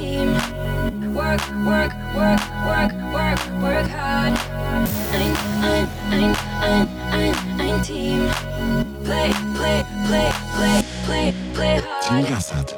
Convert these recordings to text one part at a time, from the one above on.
team. Work, work, work, work, work, work hard. Ein, ein, ein, ein, ein, ein Team. Play, play, play, play, play, play Team hard. Gassert.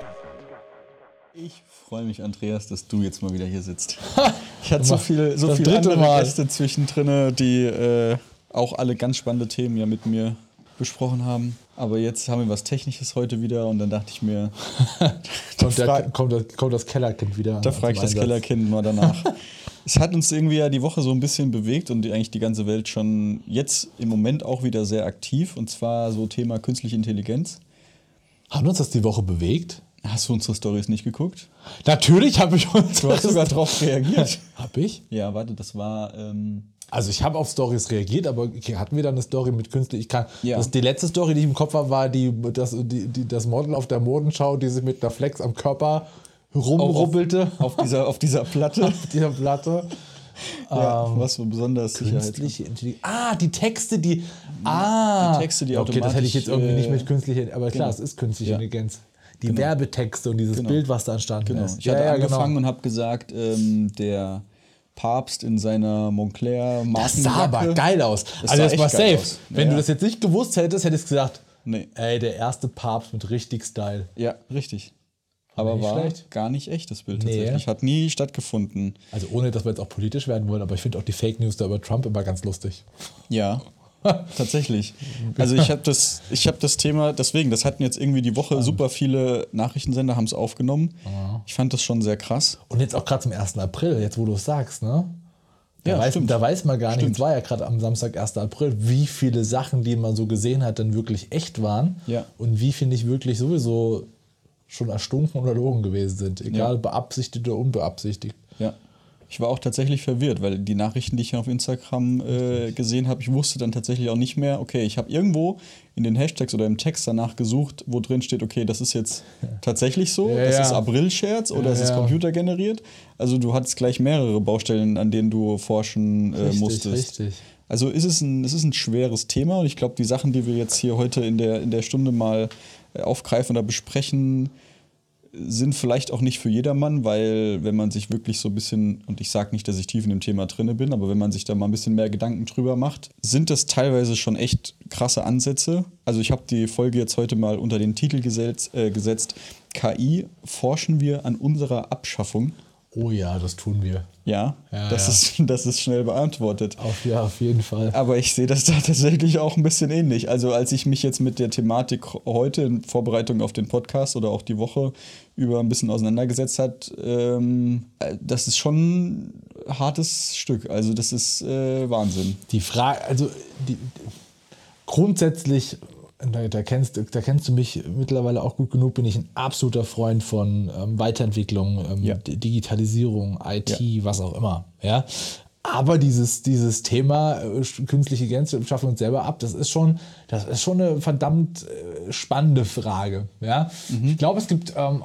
Ich freue mich, Andreas, dass du jetzt mal wieder hier sitzt. Ich hatte so viele, so das viele dritte andere Mal. Gäste zwischendrin, die äh, auch alle ganz spannende Themen ja mit mir besprochen haben. Aber jetzt haben wir was Technisches heute wieder und dann dachte ich mir, Kommt, der, kommt, das, kommt das Kellerkind wieder. da frage ich das. Kellerkind mal danach. es hat uns irgendwie ja die Woche so ein bisschen bewegt und eigentlich die ganze Welt schon jetzt im Moment auch wieder sehr aktiv. Und zwar so Thema künstliche Intelligenz. Haben uns das die Woche bewegt? Hast du unsere Stories nicht geguckt? Natürlich habe ich uns. Du hast sogar darauf reagiert. Hab ich? Ja, warte, das war. Ähm, Also ich habe auf Stories reagiert, aber hatten wir dann eine Story mit künstlich? Ich kann. Ja. Das, die letzte Story, die ich im Kopf habe, war die, das, die, die, das Model auf der Modenschau, die sich mit einer Flex am Körper rumrubbelte auf dieser, auf dieser Platte. auf dieser Platte. Ja, was so besonders. Künstliche Intelligenz. Ah, die Texte, die. Ah, Die Texte, die Okay, das hätte ich jetzt irgendwie nicht mit künstlicher. Aber klar, genau. es ist künstliche Ja. Intelligenz. Die Werbetexte und dieses Genau. Bild, was da entstanden Genau. ist. Ich hatte angefangen und habe gesagt, ähm, der Papst in seiner Montclair Das sah aber geil aus. Das also das war safe. aus. Wenn Ja, du das jetzt nicht gewusst hättest, hättest du gesagt, Nee. ey, der erste Papst mit richtig Style. Ja, richtig. Aber Nicht war schlecht. gar nicht echt, das Bild Nee. tatsächlich. Hat nie stattgefunden. Also ohne, dass wir jetzt auch politisch werden wollen, aber ich finde auch die Fake News da über Trump immer ganz lustig. Ja, tatsächlich. Also ich habe das, ich habe das Thema, deswegen, das hatten jetzt irgendwie die Woche super viele Nachrichtensender haben es aufgenommen. Ich fand das schon sehr krass. Und jetzt auch gerade zum 1. April, jetzt wo du es sagst, ne? Da, Ja, weiß, stimmt. da weiß man gar nicht, es war ja gerade am Samstag, 1. April, wie viele Sachen, die man so gesehen hat, dann wirklich echt waren. Ja. Und wie viel nicht wirklich sowieso schon erstunken oder logen gewesen sind. Egal, Ja. beabsichtigt oder unbeabsichtigt. Ja. Ich war auch tatsächlich verwirrt, weil die Nachrichten, die ich auf Instagram äh, gesehen habe, ich wusste dann tatsächlich auch nicht mehr, okay, ich habe irgendwo in den Hashtags oder im Text danach gesucht, wo drin steht, okay, das ist jetzt tatsächlich so, Ja, das ja. ist April-Scherz oder Ja, es ist computergeneriert. Also du hattest gleich mehrere Baustellen, an denen du forschen äh, Richtig, musstest. richtig. Also ist es, ein, es ist ein schweres Thema und ich glaube, die Sachen, die wir jetzt hier heute in der, in der Stunde mal äh, aufgreifen oder besprechen, sind vielleicht auch nicht für jedermann, weil wenn man sich wirklich so ein bisschen, und ich sage nicht, dass ich tief in dem Thema drinne bin, aber wenn man sich da mal ein bisschen mehr Gedanken drüber macht, sind das teilweise schon echt krasse Ansätze. Also ich habe die Folge jetzt heute mal unter den Titel gesetzt, äh, gesetzt KI, forschen wir an unserer Abschaffung. Oh ja, das tun wir. Ja, Ja, das, ja. Ist, das ist schnell beantwortet. Auf, ja, auf jeden Fall. Aber ich sehe das da tatsächlich auch ein bisschen ähnlich. Also als ich mich jetzt mit der Thematik heute in Vorbereitung auf den Podcast oder auch die Woche über ein bisschen auseinandergesetzt hat, ähm, äh, das ist schon ein hartes Stück. Also das ist äh, Wahnsinn. Die Frage, also die, grundsätzlich, da, da, kennst, da kennst du mich mittlerweile auch gut genug, bin ich ein absoluter Freund von ähm, Weiterentwicklung, ähm, Ja. Digitalisierung, IT, Ja. was auch immer. Ja? Aber dieses, dieses Thema äh, künstliche Intelligenz, wir schaffen uns selber ab, das ist schon, das ist schon eine verdammt äh, spannende Frage. Ja? Ich glaube, es gibt ähm,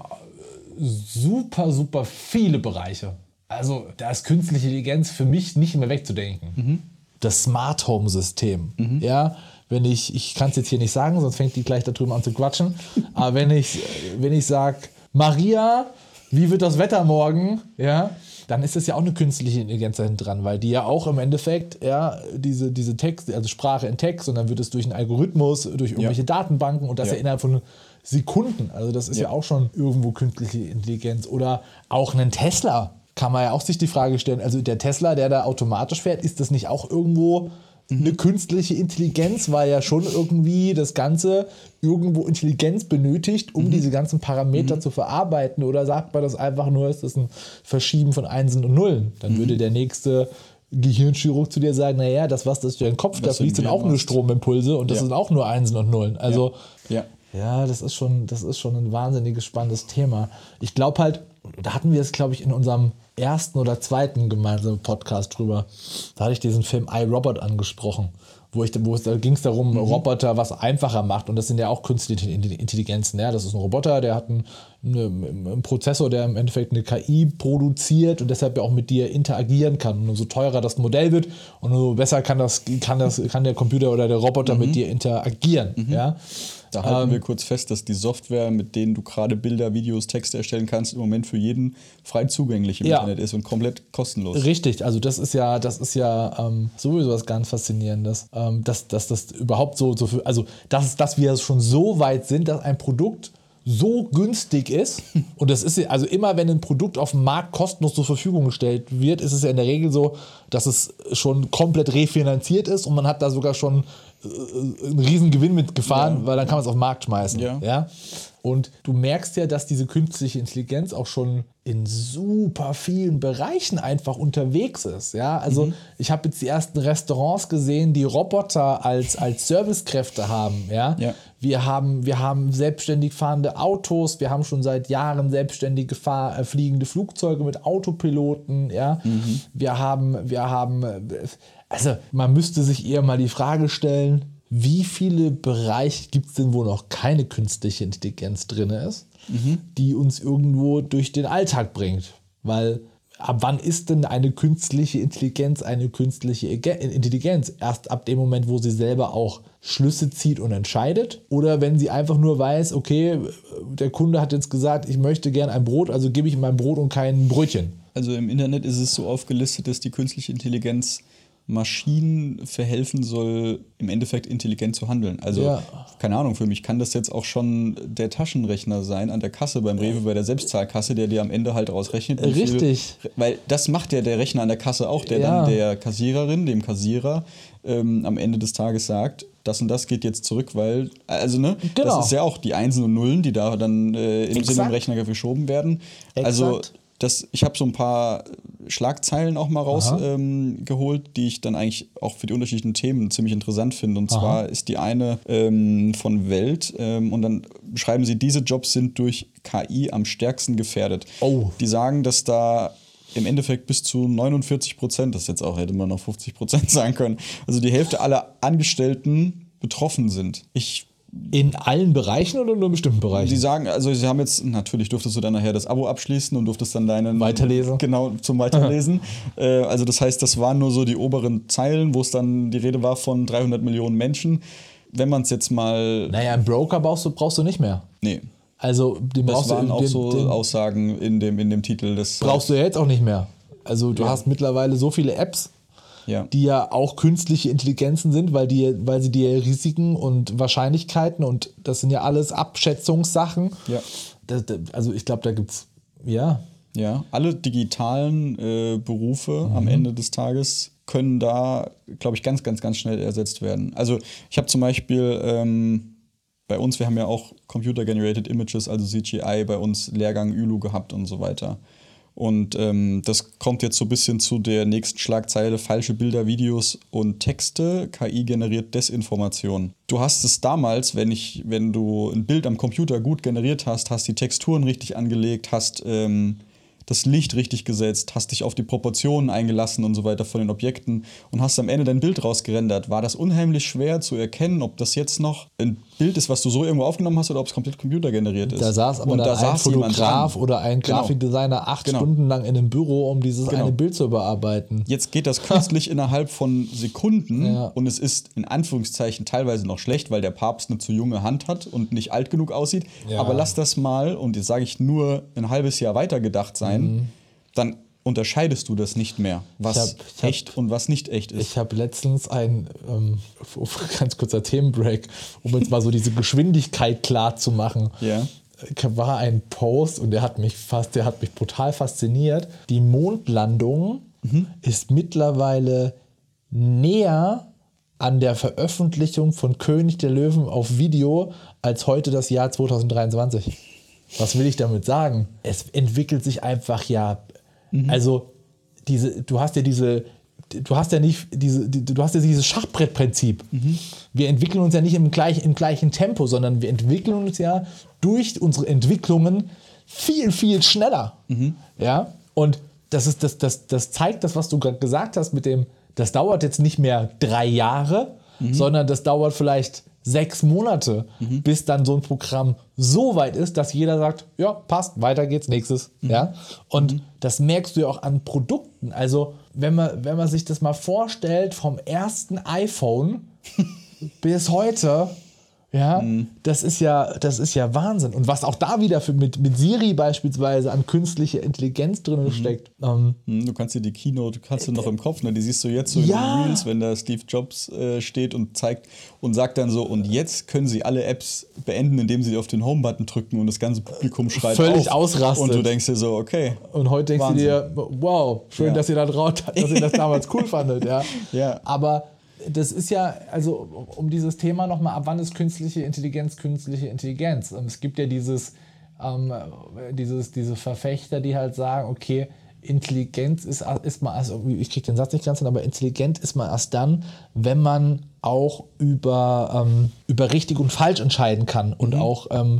super, super viele Bereiche. Also da ist künstliche Intelligenz für mich nicht mehr wegzudenken. Das Smart Home System. Ja, wenn ich, ich kann es jetzt hier nicht sagen, sonst fängt die gleich da drüben an zu quatschen. Aber wenn ich, wenn ich sage, Maria, wie wird das Wetter morgen? Ja, dann ist das ja auch eine künstliche Intelligenz da hinten dran, weil die ja auch im Endeffekt, ja, diese, diese Text, also Sprache in Text und dann wird es durch einen Algorithmus, durch irgendwelche Datenbanken und das ja. Ja. innerhalb von Sekunden. Also das ist ja. Ja. auch schon irgendwo künstliche Intelligenz. Oder auch einen Tesla kann man ja auch sich die Frage stellen. Also der Tesla, der da automatisch fährt, ist das nicht auch irgendwo eine künstliche Intelligenz, weil ja schon irgendwie das Ganze irgendwo Intelligenz benötigt, um diese ganzen Parameter zu verarbeiten? Oder sagt man das einfach nur, ist das ein Verschieben von Einsen und Nullen? Dann würde der nächste Gehirnchirurg zu dir sagen, naja, das, was das durch den Kopf, da fließt im auch nur. Stromimpulse und das Ja. sind auch nur Einsen und Nullen. Also Ja. ja, das ist schon, das ist schon ein wahnsinnig spannendes Thema. Ich glaube halt, da hatten wir es, glaube ich, in unserem ersten oder zweiten gemeinsamen Podcast drüber. Da hatte ich diesen Film iRobot angesprochen, wo, ich, wo es da ging es darum, Roboter was einfacher macht. Und das sind ja auch künstliche Intelligenzen. Ja? Das ist ein Roboter, der hat einen, eine, einen Prozessor, der im Endeffekt eine KI produziert und deshalb ja auch mit dir interagieren kann. Und umso teurer das Modell wird, und umso besser kann, das, kann, das, kann der Computer oder der Roboter mit dir interagieren. Ja? Da halten Ähm, wir kurz fest, dass die Software, mit denen du gerade Bilder, Videos, Texte erstellen kannst, im Moment für jeden frei zugänglich im Ja. Internet ist und komplett kostenlos. Richtig, also das ist ja, das ist ja ähm, sowieso was ganz Faszinierendes, ähm, dass, dass das überhaupt so, so für, also dass, dass wir schon so weit sind, dass ein Produkt so günstig ist und das ist ja, also immer wenn ein Produkt auf dem Markt kostenlos zur Verfügung gestellt wird, ist es ja in der Regel so, dass es schon komplett refinanziert ist und man hat da sogar schon einen riesen Gewinn mitgefahren, weil dann kann man es auf den Markt schmeißen. Ja. Ja? Und du merkst ja, dass diese künstliche Intelligenz auch schon in super vielen Bereichen einfach unterwegs ist. Ja, also ich habe jetzt die ersten Restaurants gesehen, die Roboter als, als Servicekräfte haben. Ja? Ja. Wir, haben, wir haben selbstständig fahrende Autos, wir haben schon seit Jahren selbstständige fahr, äh, fliegende Flugzeuge mit Autopiloten. Ja? Wir haben, wir haben, äh, also man müsste sich eher mal die Frage stellen, wie viele Bereiche gibt es denn, wo noch keine künstliche Intelligenz drin ist, die uns irgendwo durch den Alltag bringt? Weil ab wann ist denn eine künstliche Intelligenz eine künstliche Intelligenz? Erst ab dem Moment, wo sie selber auch Schlüsse zieht und entscheidet? Oder wenn sie einfach nur weiß, okay, der Kunde hat jetzt gesagt, ich möchte gern ein Brot, also gebe ich ihm ein Brot und kein Brötchen. Also im Internet ist es so aufgelistet, dass die künstliche Intelligenz Maschinen verhelfen soll, im Endeffekt intelligent zu handeln. Also, Ja. keine Ahnung, für mich kann das jetzt auch schon der Taschenrechner sein an der Kasse beim Rewe, bei der Selbstzahlkasse, der dir am Ende halt rausrechnet. wie viel- Richtig. weil das macht ja der Rechner an der Kasse auch, der Ja. dann der Kassiererin, dem Kassierer, ähm, am Ende des Tages sagt, das und das geht jetzt zurück, weil, also ne, Genau. das ist ja auch die Einsen und Nullen, die da dann äh, im Exakt. Sinne im Rechner geschoben werden. Also Exakt. Das, ich habe so ein paar Schlagzeilen auch mal rausgeholt, ähm, die ich dann eigentlich auch für die unterschiedlichen Themen ziemlich interessant finde. Und Aha. zwar ist die eine ähm, von Welt ähm, und dann schreiben sie, diese Jobs sind durch KI am stärksten gefährdet. Oh. Die sagen, dass da im Endeffekt bis zu 49 Prozent, das jetzt auch hätte man noch 50 Prozent sagen können, also die Hälfte aller Angestellten betroffen sind. Ich In allen Bereichen oder nur in bestimmten Bereichen? Sie sagen, also sie haben jetzt, natürlich durftest du dann nachher das Abo abschließen und durftest dann deinen Weiterlesen. Genau, zum Weiterlesen. äh, also das heißt, das waren nur so die oberen Zeilen, wo es dann die Rede war von 300 Millionen Menschen. Wenn man es jetzt mal, naja, einen Broker brauchst du, brauchst du nicht mehr. nee, Also den das brauchst waren du, auch den, so den Aussagen in dem, in dem Titel des. brauchst du ja jetzt auch nicht mehr. Also du Ja. hast mittlerweile so viele Apps, ja. die ja auch künstliche Intelligenzen sind, weil, die, weil sie dir Risiken und Wahrscheinlichkeiten und das sind ja alles Abschätzungssachen. Ja. Das, das, also ich glaube, da gibt es, ja, Ja, alle digitalen äh, Berufe Mhm. am Ende des Tages können da, glaube ich, ganz, ganz, ganz schnell ersetzt werden. Also ich habe zum Beispiel ähm, bei uns, wir haben ja auch Computer-Generated Images, also CGI, bei uns Lehrgang ÜLU gehabt und so weiter. Und ähm, das kommt jetzt so ein bisschen zu der nächsten Schlagzeile, falsche Bilder, Videos und Texte, KI generiert Desinformation. Du hast es damals, wenn, ich, wenn du ein Bild am Computer gut generiert hast, hast die Texturen richtig angelegt, hast ähm, das Licht richtig gesetzt, hast dich auf die Proportionen eingelassen und so weiter von den Objekten und hast am Ende dein Bild rausgerendert, war das unheimlich schwer zu erkennen, ob das jetzt noch ein Bild ist, was du so irgendwo aufgenommen hast oder ob es komplett computergeneriert ist. da saß aber und da ein Fotograf oder ein Genau. Grafikdesigner acht Genau. Stunden lang in einem Büro, um dieses Genau. eine Bild zu überarbeiten. Jetzt geht das künstlich innerhalb von Sekunden Ja. und es ist in Anführungszeichen teilweise noch schlecht, weil der Papst eine zu junge Hand hat und nicht alt genug aussieht. Ja. Aber lass das mal, und jetzt sage ich nur ein halbes Jahr weitergedacht sein, dann unterscheidest du das nicht mehr, was Ich hab- ich hab- echt und was nicht echt ist. Ich habe letztens ein ähm, ganz kurzer Themenbreak, um jetzt mal so diese Geschwindigkeit klar zu machen. Ja. War ein Post und der hat mich fast, der hat mich brutal fasziniert. Die Mondlandung ist mittlerweile näher an der Veröffentlichung von König der Löwen auf Video als heute das Jahr 2023. Was will ich damit sagen? Es entwickelt sich einfach ja, also diese, du hast ja diese, du hast ja nicht diese, die- du hast ja dieses Schachbrettprinzip. Wir entwickeln uns ja nicht im, gleich, im gleichen Tempo, sondern wir entwickeln uns ja durch unsere Entwicklungen viel, viel schneller. Ja, und das, ist, das, das, das zeigt das, was du gerade gesagt hast mit dem, das dauert jetzt nicht mehr drei Jahre, sondern das dauert vielleicht sechs Monate, bis dann so ein Programm so weit ist, dass jeder sagt, ja, passt, weiter geht's, nächstes. Ja? Und das merkst du ja auch an Produkten. Also, wenn man, wenn man sich das mal vorstellt, vom ersten iPhone bis heute, Ja, das ist ja, das ist ja Wahnsinn. Und was auch da wieder für mit, mit Siri beispielsweise an künstliche Intelligenz drin steckt. Ähm, Hm, Du kannst dir die Keynote, kannst du noch im Kopf, ne? Die siehst du jetzt so Ja. in den Reels, wenn da Steve Jobs äh, steht und zeigt und sagt dann so, und jetzt können sie alle Apps beenden, indem sie auf den Home-Button drücken und das ganze Publikum schreit Völlig auf. ausrastet. Und du denkst dir so, okay. Und heute denkst Wahnsinn. du dir, wow, schön, Ja. dass ihr da traut, dass ihr das damals cool fandet. Ja. Ja. Aber das ist ja, also um dieses Thema nochmal, ab wann ist künstliche Intelligenz künstliche Intelligenz? Und es gibt ja dieses, ähm, dieses, diese Verfechter, die halt sagen, okay, Intelligenz ist, ist man, also ich kriege den Satz nicht ganz hin, aber intelligent ist man erst dann, wenn man auch über, ähm, über richtig und falsch entscheiden kann und auch ähm,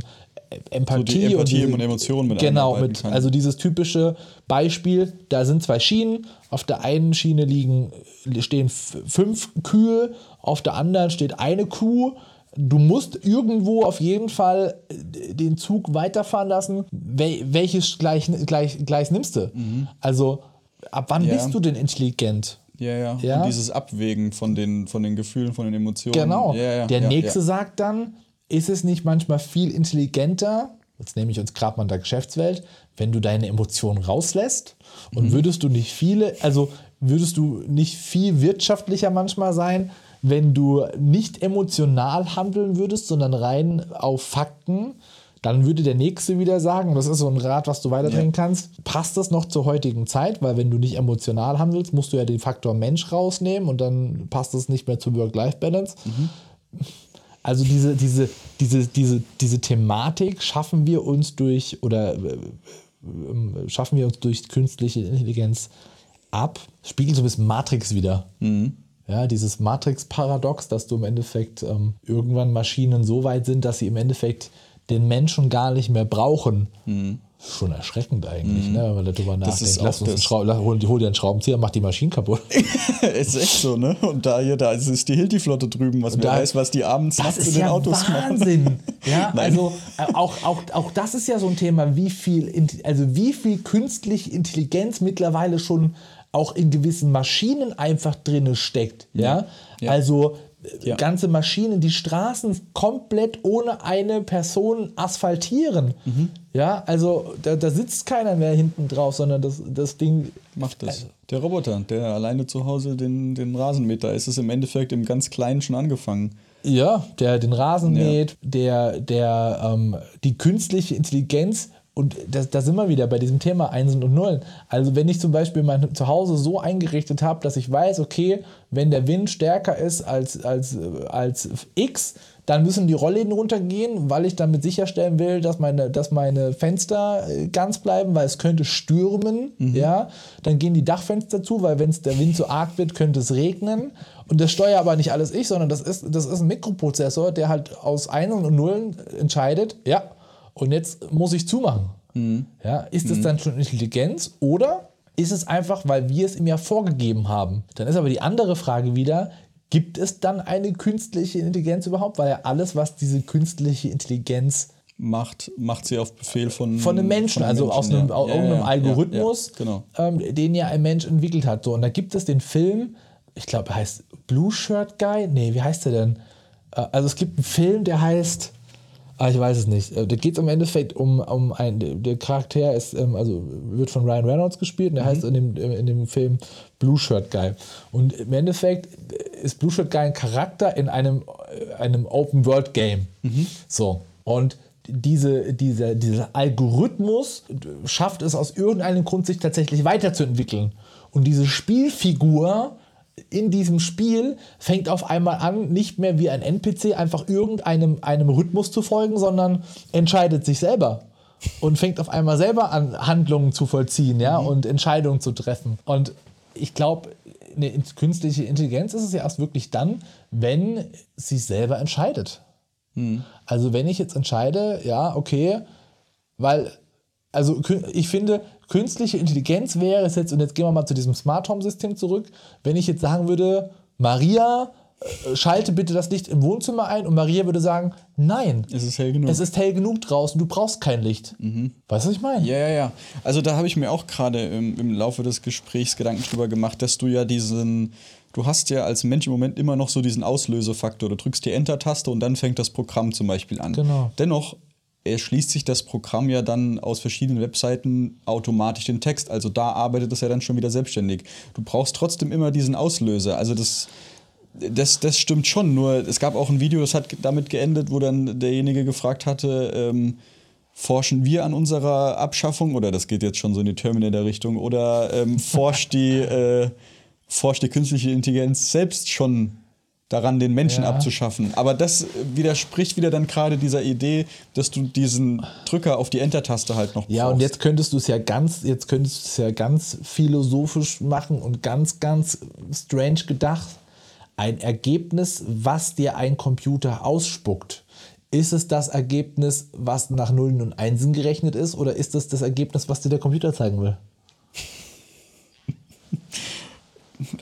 Empathie, Empathie und, und Emotionen mit genau mit kann. also dieses typische Beispiel da sind zwei Schienen auf der einen Schiene liegen stehen fünf Kühe auf der anderen steht eine Kuh du musst irgendwo auf jeden Fall äh, den Zug weiterfahren lassen Wel welches Gleis, Gleis, Gleis nimmst du also ab wann Mhm. Ja. bist du denn intelligent Ja, ja. Ja. Und dieses Abwägen von den, von den Gefühlen, von den Emotionen. Genau. Ja, ja, der nächste sagt dann, ist es nicht manchmal viel intelligenter, jetzt nehme ich uns gerade mal in der Geschäftswelt, wenn du deine Emotionen rauslässt? Und Mhm. würdest du nicht viele, also würdest du nicht viel wirtschaftlicher manchmal sein, wenn du nicht emotional handeln würdest, sondern rein auf Fakten, dann würde der Nächste wieder sagen, das ist so ein Rat, was du weiterdrehen kannst, passt das noch zur heutigen Zeit, weil wenn du nicht emotional handelst, musst du ja den Faktor Mensch rausnehmen und dann passt es nicht mehr zur Work-Life-Balance. Also diese, diese, diese, diese, diese Thematik schaffen wir uns durch oder äh, äh, schaffen wir uns durch künstliche Intelligenz ab. Spiegelt so ein bisschen Matrix wieder. Ja, dieses Matrix-Paradox, dass du im Endeffekt ähm, irgendwann Maschinen so weit sind, dass sie im Endeffekt den Menschen gar nicht mehr brauchen. Schon erschreckend eigentlich, ne, wenn man darüber nachdenkt. ist Lass uns einen das- hol, hol dir einen Schraubenzieher, mach die Maschinen kaputt. ist echt so, ne? Und da hier, da ist die Hilti-Flotte drüben, was da- weiß, was die abends Das nachts in den ja Autos machen. Wahnsinn. Ja, Nein. also äh, auch, auch, auch das ist ja so ein Thema, wie viel, also wie viel künstliche Intelligenz mittlerweile schon auch in gewissen Maschinen einfach drin steckt. Ja, Ja. also Ja. ganze Maschinen, die Straßen komplett ohne eine Person asphaltieren. Mhm. Ja, also da, da sitzt keiner mehr hinten drauf, sondern das, das Ding Macht das. Der Roboter, der alleine zu Hause den, den Rasenmäher, ist es im Endeffekt im ganz Kleinen schon angefangen. Ja, der den Rasen Ja. mäht, der, der ähm, die künstliche Intelligenz und da, da sind wir wieder bei diesem Thema Einsen und Nullen. Also wenn ich zum Beispiel mein Zuhause so eingerichtet habe, dass ich weiß, okay, wenn der Wind stärker ist als, als, als X, dann müssen die Rollläden runtergehen, weil ich damit sicherstellen will, dass meine, dass meine Fenster äh, ganz bleiben, weil es könnte stürmen. Ja? Dann gehen die Dachfenster zu, weil wenn es der Wind zu arg wird, könnte es regnen. Und das steuere aber nicht alles ich, sondern das ist, das ist ein Mikroprozessor, der halt aus Einsen und Nullen entscheidet, ja, und jetzt muss ich zumachen. Ja, ist es dann schon Intelligenz oder ist es einfach, weil wir es ihm ja vorgegeben haben? Dann ist aber die andere Frage wieder, gibt es dann eine künstliche Intelligenz überhaupt? Weil ja alles, was diese künstliche Intelligenz Macht, macht sie auf Befehl von, von einem Menschen, von also aus einem, ja. aus irgendeinem ja, Algorithmus, Ja, genau. ähm, den ja ein Mensch entwickelt hat. So, und da gibt es den Film, ich glaube, er heißt Blue Shirt Guy? Nee, wie heißt der denn? Äh, also es gibt einen Film, der heißt, ah, ich weiß es nicht. Äh, Da geht es im Endeffekt um, um ein, der- Charakter ist, ähm, also wird von Ryan Reynolds gespielt und der heißt in dem, in dem Film Blue Shirt Guy. Und im Endeffekt ist Blue Shirt Guy ein Charakter in einem, äh, einem Open World Game. So. Und diese, dieser, dieser Algorithmus schafft es aus irgendeinem Grund, sich tatsächlich weiterzuentwickeln. Und diese Spielfigur in diesem Spiel fängt auf einmal an, nicht mehr wie ein NPC einfach irgendeinem einem Rhythmus zu folgen, sondern entscheidet sich selber und fängt auf einmal selber an, Handlungen zu vollziehen ja, und Entscheidungen zu treffen. Und ich glaube, eine in- künstliche Intelligenz ist es ja erst wirklich dann, wenn sie selber entscheidet. Also wenn ich jetzt entscheide, ja, okay, weil, also ich finde, künstliche Intelligenz wäre es jetzt, und jetzt gehen wir mal zu diesem Smart Home System zurück, wenn ich jetzt sagen würde, Maria, äh, schalte bitte das Licht im Wohnzimmer ein und Maria würde sagen, nein, Es ist hell genug. es ist hell genug draußen, du brauchst kein Licht. Weißt du, was ich meine? Ja, ja, ja. Also da habe ich mir auch gerade im, im Laufe des Gesprächs Gedanken drüber gemacht, dass du ja diesen, du hast ja als Mensch im Moment immer noch so diesen Auslösefaktor. Du drückst die Enter-Taste und dann fängt das Programm zum Beispiel an. Genau. Dennoch erschließt sich das Programm ja dann aus verschiedenen Webseiten automatisch den Text. Also da arbeitet es ja dann schon wieder selbstständig. Du brauchst trotzdem immer diesen Auslöser. Also das, das, das stimmt schon. Nur es gab auch ein Video, das hat damit geendet, wo dann derjenige gefragt hatte, ähm, forschen wir an unserer Abschaffung, oder das geht jetzt schon so in die Terminator-Richtung, oder ähm, forscht, die, äh, forscht die künstliche Intelligenz selbst schon daran, den Menschen Ja. abzuschaffen. Aber das widerspricht wieder dann gerade dieser Idee, dass du diesen Drücker auf die Enter-Taste halt noch Ja, und jetzt könntest du es ja ganz, jetzt könntest du es ja ganz philosophisch machen und ganz, ganz strange gedacht. Ein Ergebnis, was dir ein Computer ausspuckt. Ist es das Ergebnis, was nach Nullen und Einsen gerechnet ist, oder ist es das Ergebnis, was dir der Computer zeigen will?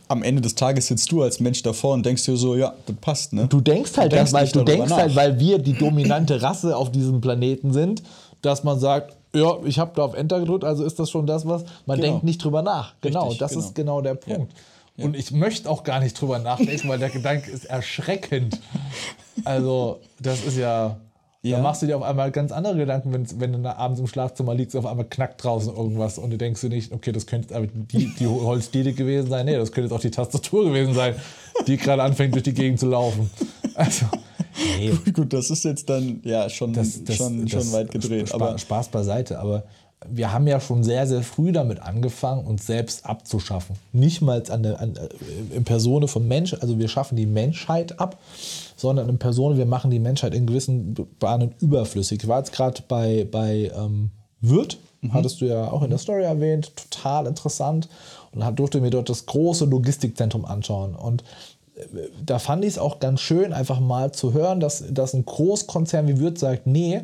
Am Ende des Tages sitzt du als Mensch davor und denkst dir so, ja, das passt, ne? Du denkst halt, Du denkst dass, weil, du denkst nach. halt, weil wir die dominante Rasse auf diesem Planeten sind, dass man sagt, ja, ich habe da auf Enter gedrückt, also ist das schon das, was man Genau. denkt nicht drüber nach. Genau, Richtig, das genau. ist genau der Punkt. Und ich möchte auch gar nicht drüber nachdenken, weil der Gedanke ist erschreckend. Also, das ist ja. Ja. Da machst du dir auf einmal ganz andere Gedanken, wenn, wenn du abends im Schlafzimmer liegst, auf einmal knackt draußen irgendwas und du denkst dir nicht, okay, das könnte jetzt aber die, die Holzdiele gewesen sein. Nee, das könnte jetzt auch die Tastatur gewesen sein, die gerade anfängt, durch die Gegend zu laufen. Also, nee, Gut, das ist jetzt dann ja schon, das, das, schon, das schon weit gedreht. Spa aber Spaß beiseite, aber wir haben ja schon sehr, sehr früh damit angefangen, uns selbst abzuschaffen. Nicht mal an der, an, äh, in Persone von Mensch, also wir schaffen die Menschheit ab, sondern in Persone, wir machen die Menschheit in gewissen Bahnen überflüssig. Ich war jetzt gerade bei, bei ähm, Würth, hattest du ja auch in der Story erwähnt, total interessant. Und dann durfte mir dort das große Logistikzentrum anschauen. Und da fand ich es auch ganz schön, einfach mal zu hören, dass, dass ein Großkonzern wie Würth sagt, nee,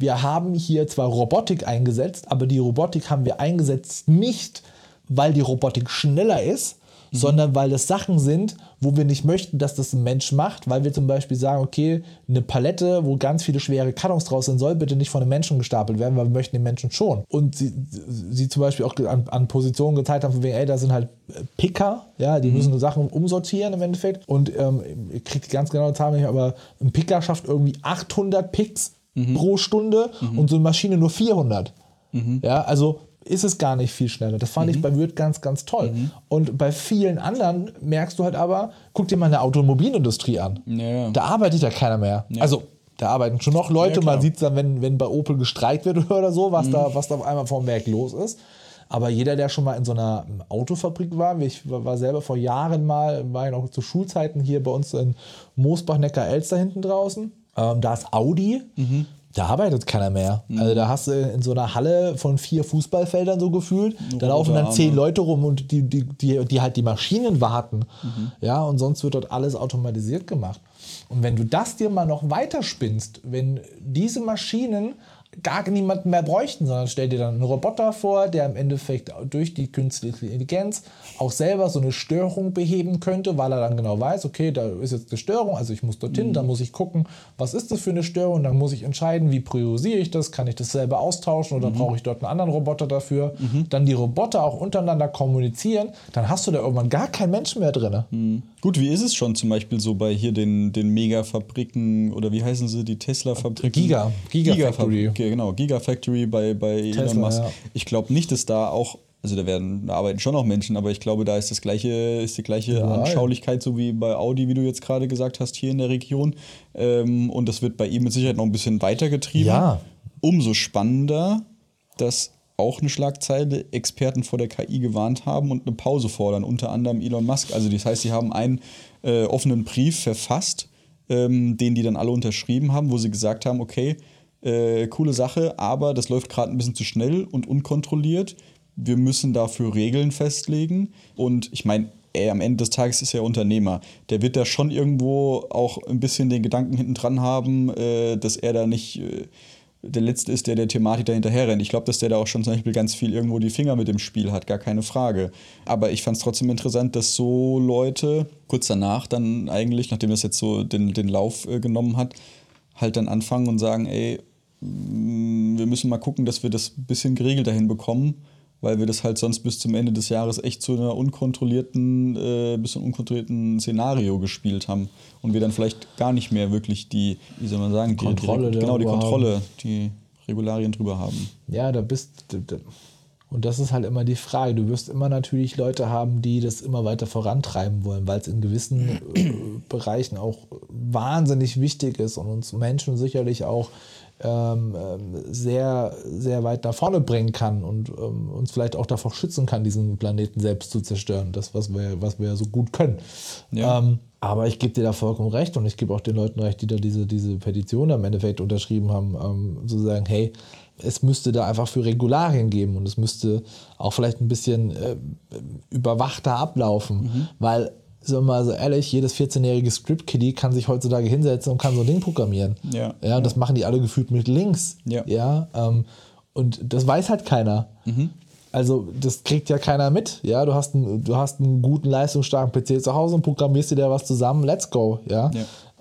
wir haben hier zwar Robotik eingesetzt, aber die Robotik haben wir eingesetzt nicht, weil die Robotik schneller ist, sondern weil das Sachen sind, wo wir nicht möchten, dass das ein Mensch macht, weil wir zum Beispiel sagen, okay, eine Palette, wo ganz viele schwere Kartons draus sind, soll bitte nicht von einem Menschen gestapelt werden, weil wir möchten den Menschen schon. Und sie, sie zum Beispiel auch an, an Positionen gezeigt haben, von wegen, ey, da sind halt Picker, ja, die müssen Sachen umsortieren im Endeffekt. Und ähm, die ganz genaue Zahl nicht, aber ein Picker schafft irgendwie 800 Picks pro Stunde und so eine Maschine nur 400. Ja, also ist es gar nicht viel schneller. Das fand ich bei Würth ganz, ganz toll. Und bei vielen anderen merkst du halt aber, guck dir mal eine Automobilindustrie an. Ja, ja. Da arbeitet ja keiner mehr. Also da arbeiten schon noch Leute. Ja. Man sieht es dann, wenn, wenn bei Opel gestreikt wird oder so, was, da, was da auf einmal vom Werk los ist. Aber jeder, der schon mal in so einer Autofabrik war, ich war selber vor Jahren mal, war ich noch zu Schulzeiten hier bei uns in Moosbach-Neckar-Elster hinten draußen. Ähm, da ist Audi. Da arbeitet keiner mehr. Also da hast du in so einer Halle von vier Fußballfeldern so gefühlt, da laufen dann Arme. zehn Leute rum und die, die, die, die halt die Maschinen warten. Ja, und sonst wird dort alles automatisiert gemacht. Und wenn du das dir mal noch weiterspinnst, wenn diese Maschinen gar niemanden mehr bräuchten, sondern stell dir dann einen Roboter vor, der im Endeffekt durch die künstliche Intelligenz auch selber so eine Störung beheben könnte, weil er dann genau weiß, okay, da ist jetzt eine Störung, also ich muss dorthin, dann muss ich gucken, was ist das für eine Störung, dann muss ich entscheiden, wie priorisiere ich das, kann ich das selber austauschen oder brauche ich dort einen anderen Roboter dafür, dann die Roboter auch untereinander kommunizieren, dann hast du da irgendwann gar keinen Menschen mehr drin. gut, wie ist es schon zum Beispiel so bei hier den, den Megafabriken oder wie heißen sie, die Tesla-Fabriken? Giga. Gigafactory. Giga genau, Gigafactory bei, bei Elon Tesla, Musk. ja. Ich glaube nicht, dass da auch, also da werden, da arbeiten schon auch Menschen, aber ich glaube, da ist das gleiche, ist die gleiche Überall. Anschaulichkeit, so wie bei Audi, wie du jetzt gerade gesagt hast, hier in der Region. Ähm, und das wird bei ihm mit Sicherheit noch ein bisschen weitergetrieben. Ja. Umso spannender, dass auch eine Schlagzeile Experten vor der KI gewarnt haben und eine Pause fordern, unter anderem Elon Musk. Also das heißt, sie haben einen äh, offenen Brief verfasst, ähm, den die dann alle unterschrieben haben, wo sie gesagt haben, okay, äh, coole Sache, aber das läuft gerade ein bisschen zu schnell und unkontrolliert. Wir müssen dafür Regeln festlegen. Und ich meine, er am Ende des Tages ist er Unternehmer. Der wird da schon irgendwo auch ein bisschen den Gedanken hinten dran haben, äh, dass er da nicht äh, der Letzte ist, der der Thematik da hinterher rennt. Ich glaube, dass der da auch schon zum Beispiel ganz viel irgendwo die Finger mit dem Spiel hat, gar keine Frage. Aber ich fand es trotzdem interessant, dass so Leute kurz danach dann eigentlich, nachdem das jetzt so den, den Lauf äh, genommen hat, halt dann anfangen und sagen, ey, wir müssen mal gucken, dass wir das ein bisschen geregelter hinbekommen. weil wir das halt sonst bis zum Ende des Jahres echt zu einer unkontrollierten, äh, bis zu einem unkontrollierten Szenario gespielt haben und wir dann vielleicht gar nicht mehr wirklich die, wie soll man sagen, die, Kontrolle die, genau die Kontrolle, die Regularien drüber haben. Ja, da bist und das ist halt immer die Frage. Du wirst immer natürlich Leute haben, die das immer weiter vorantreiben wollen, weil es in gewissen äh, Bereichen auch wahnsinnig wichtig ist und uns Menschen sicherlich auch ähm, ähm, sehr, sehr weit nach vorne bringen kann und ähm, uns vielleicht auch davor schützen kann, diesen Planeten selbst zu zerstören. Das, was wir, was wir so gut können. Ja. Ähm, aber ich gebe dir da vollkommen recht und ich gebe auch den Leuten recht, die da diese, diese Petition am Endeffekt unterschrieben haben, ähm, zu sagen, hey, es müsste da einfach für Regularien geben und es müsste auch vielleicht ein bisschen äh, überwachter ablaufen, weil, sagen wir mal so ehrlich, jedes 14-jährige Script-Kiddie kann sich heutzutage hinsetzen und kann so ein Ding programmieren. Ja. ja und das machen die alle gefühlt mit links. Ja. ja ähm, und das weiß halt keiner. Also das kriegt ja keiner mit. Ja, du hast einen, du hast einen guten leistungsstarken PC zu Hause und programmierst dir da was zusammen. Let's go. Ja.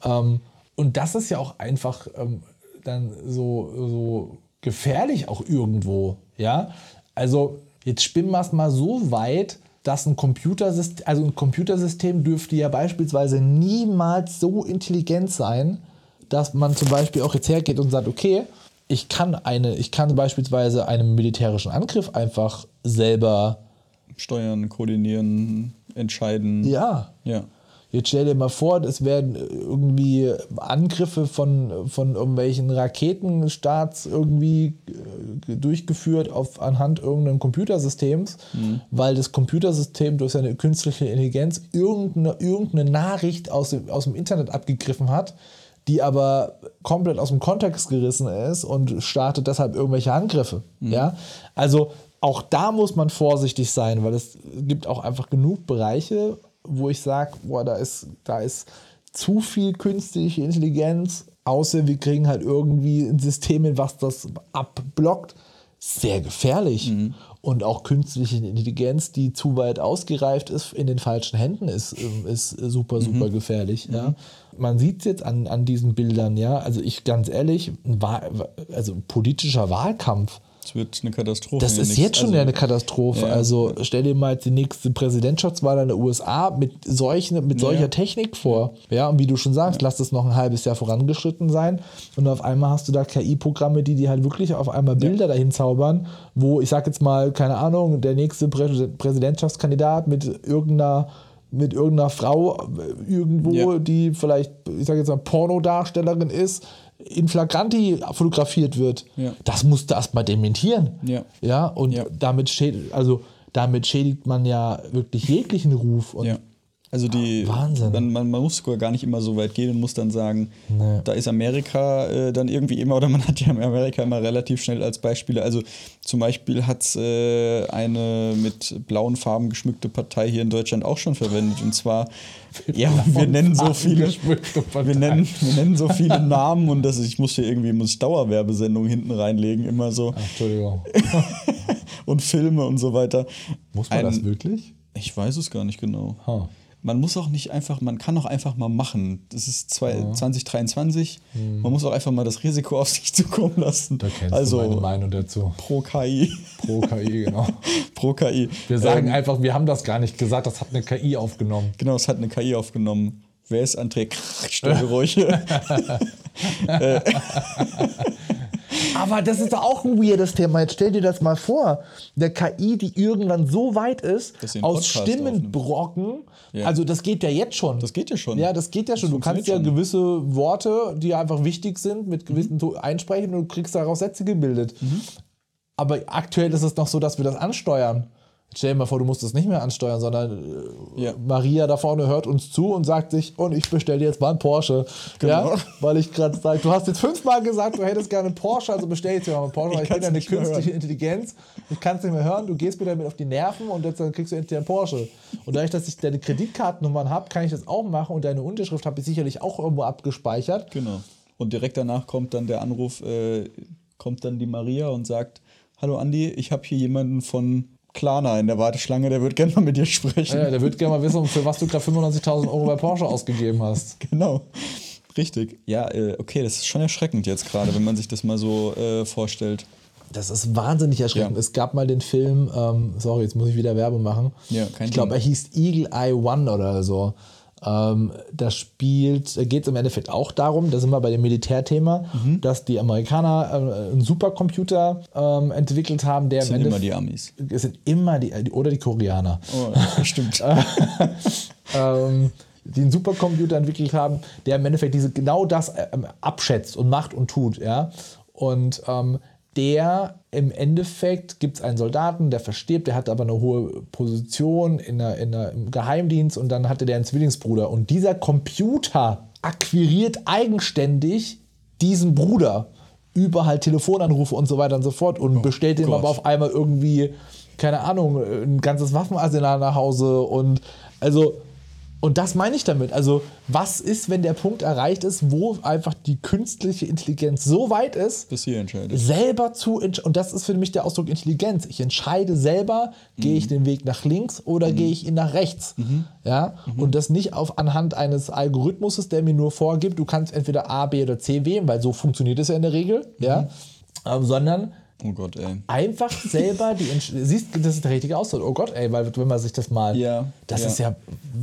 Ähm, und das ist ja auch einfach ähm, dann so, so gefährlich auch irgendwo. Ja. Also jetzt spinnen wir es mal so weit, dass ein Computersystem, also ein Computersystem dürfte ja beispielsweise niemals so intelligent sein, dass man zum Beispiel auch jetzt hergeht und sagt, okay, ich kann eine, ich kann beispielsweise einen militärischen Angriff einfach selber, Steuern, koordinieren, entscheiden. ja. Ja. Jetzt stell dir mal vor, es werden irgendwie Angriffe von, von irgendwelchen Raketenstarts irgendwie äh, durchgeführt auf, anhand irgendeines Computersystems, weil das Computersystem durch seine künstliche Intelligenz irgendeine, irgendeine Nachricht aus dem, aus dem Internet abgegriffen hat, die aber komplett aus dem Kontext gerissen ist und startet deshalb irgendwelche Angriffe. Ja? Also auch da muss man vorsichtig sein, weil es gibt auch einfach genug Bereiche, wo ich sage, boah, da ist, da ist zu viel künstliche Intelligenz, außer wir kriegen halt irgendwie ein System hin, was das abblockt. Sehr gefährlich. Und auch künstliche Intelligenz, die zu weit ausgereift ist, in den falschen Händen, ist, ähm, ist super, super gefährlich. Ja. Man sieht es jetzt an, an diesen Bildern, ja. Also ich ganz ehrlich, also politischer Wahlkampf, Es wird eine Katastrophe. das ist den jetzt schon nächsten- eine Katastrophe. Ja. Also stell dir mal jetzt die nächste Präsidentschaftswahl in der USA mit, solchen, mit solcher Ja. Technik vor. Ja, und wie du schon sagst, lass das noch ein halbes Jahr vorangeschritten sein. Und auf einmal hast du da KI-Programme, die dir halt wirklich auf einmal Bilder dahin zaubern, wo ich sag jetzt mal, keine Ahnung, der nächste Prä Präsidentschaftskandidat mit irgendeiner mit irgendeiner Frau äh, irgendwo, Ja. die vielleicht, ich sage jetzt mal, Pornodarstellerin ist, in Flagranti fotografiert wird. Ja. Das musst du erstmal dementieren. Ja. Ja, und Ja. damit schädigt, also damit schädigt man ja wirklich jeglichen Ruf. Und. Also die, Wahnsinn. Man, man, man muss sogar gar nicht immer so weit gehen und muss dann sagen, Nee. da ist Amerika äh, dann irgendwie immer, oder man hat ja Amerika immer relativ schnell als Beispiele. Also zum Beispiel hat äh, eine mit blauen Farben geschmückte Partei hier in Deutschland auch schon verwendet. Und zwar, ja, wir nennen so viele, wir nennen, wir nennen so viele Namen und das ich muss hier irgendwie muss ich Dauerwerbesendungen hinten reinlegen, immer so Ach, Entschuldigung. und Filme und so weiter. Muss man Ein- das wirklich? Ich weiß es gar nicht genau. Huh. Man muss auch nicht einfach, man kann auch einfach mal machen. Das ist zwei, 2023. Man muss auch einfach mal das Risiko auf sich zukommen lassen. Da kennst also du meine Meinung dazu. pro KI. Pro KI, genau. pro KI. Wir sagen ähm, einfach, wir haben das gar nicht gesagt, das hat eine KI aufgenommen. Genau, es hat eine KI aufgenommen. Wer ist André? Störgeräusche. Aber das ist doch auch ein weirdes Thema. Jetzt stell dir das mal vor. Der KI, die irgendwann so weit ist, aus Stimmenbrocken, Ja. also das geht ja jetzt schon. Das geht ja schon. Ja, das geht ja schon. Du kannst ja schon. Mhm. gewisse Worte, die einfach wichtig sind, mit gewissen To- einsprechen und du kriegst daraus Sätze gebildet. Aber aktuell ist es noch so, dass wir das ansteuern. Stell dir mal vor, du musst das nicht mehr ansteuern, sondern äh, Ja. Maria da vorne hört uns zu und sagt sich, und ich bestelle dir jetzt mal einen Porsche. Genau. Ja? Weil ich gerade sage, du hast jetzt fünfmal gesagt, du hättest gerne einen Porsche, also bestell jetzt mal einen Porsche, weil ich bin kann's ja eine künstliche. Intelligenz. Ich kann es nicht mehr hören, du gehst mir damit auf die Nerven und jetzt dann kriegst du endlich einen Porsche. Und dadurch, dass ich deine Kreditkartennummern habe, kann ich das auch machen und deine Unterschrift habe ich sicherlich auch irgendwo abgespeichert. Genau. Und direkt danach kommt dann der Anruf, äh, kommt dann die Maria und sagt, hallo Andi, ich habe hier jemanden von Klarna in der Warteschlange, der wird gerne mal mit dir sprechen. Ja, der wird gerne mal wissen, für was du gerade 95.000 Euro bei Porsche ausgegeben hast. Genau. Richtig. Ja, äh, okay, das ist schon erschreckend jetzt gerade, wenn man sich das mal so äh, vorstellt. Das ist wahnsinnig erschreckend. Ja. Es gab mal den Film, ähm, sorry, jetzt muss ich wieder Werbung machen. Ja, kein ich glaube, er hieß Eagle Eye One oder so. Ähm, da spielt, da geht es im Endeffekt auch darum, da sind wir bei dem Militärthema, Mhm. dass die Amerikaner äh, einen Supercomputer ähm, entwickelt haben, der Das sind im immer die Amis. Es sind immer die, die oder die Koreaner Oh, stimmt. ähm, die einen Supercomputer entwickelt haben, der im Endeffekt diese, genau das ähm, abschätzt und macht und tut. Ja? Und ähm, der im Endeffekt gibt es einen Soldaten, der verstirbt, der hat aber eine hohe Position in der, in der, im Geheimdienst und dann hatte der einen Zwillingsbruder. Und dieser Computer akquiriert eigenständig diesen Bruder. Über halt Telefonanrufe und so weiter und so fort und bestellt ihm aber auf einmal irgendwie, keine Ahnung, ein ganzes Waffenarsenal nach Hause. Und also und das meine ich damit. Also, was ist, wenn der Punkt erreicht ist, wo einfach die künstliche Intelligenz so weit ist, Bis hier entscheidet. selber zu und das ist für mich der Ausdruck Intelligenz. Ich entscheide selber, gehe ich den Weg nach links oder gehe ich ihn nach rechts. Ja? Und das nicht auf anhand eines Algorithmuses, der mir nur vorgibt, du kannst entweder A, B oder C wählen, weil so funktioniert es ja in der Regel, ja? Ähm, sondern Oh Gott, ey. einfach selber die Entsch siehst das ist der richtige Ausdruck. Oh Gott, ey, weil wenn man sich das mal Ja, das ja. ist ja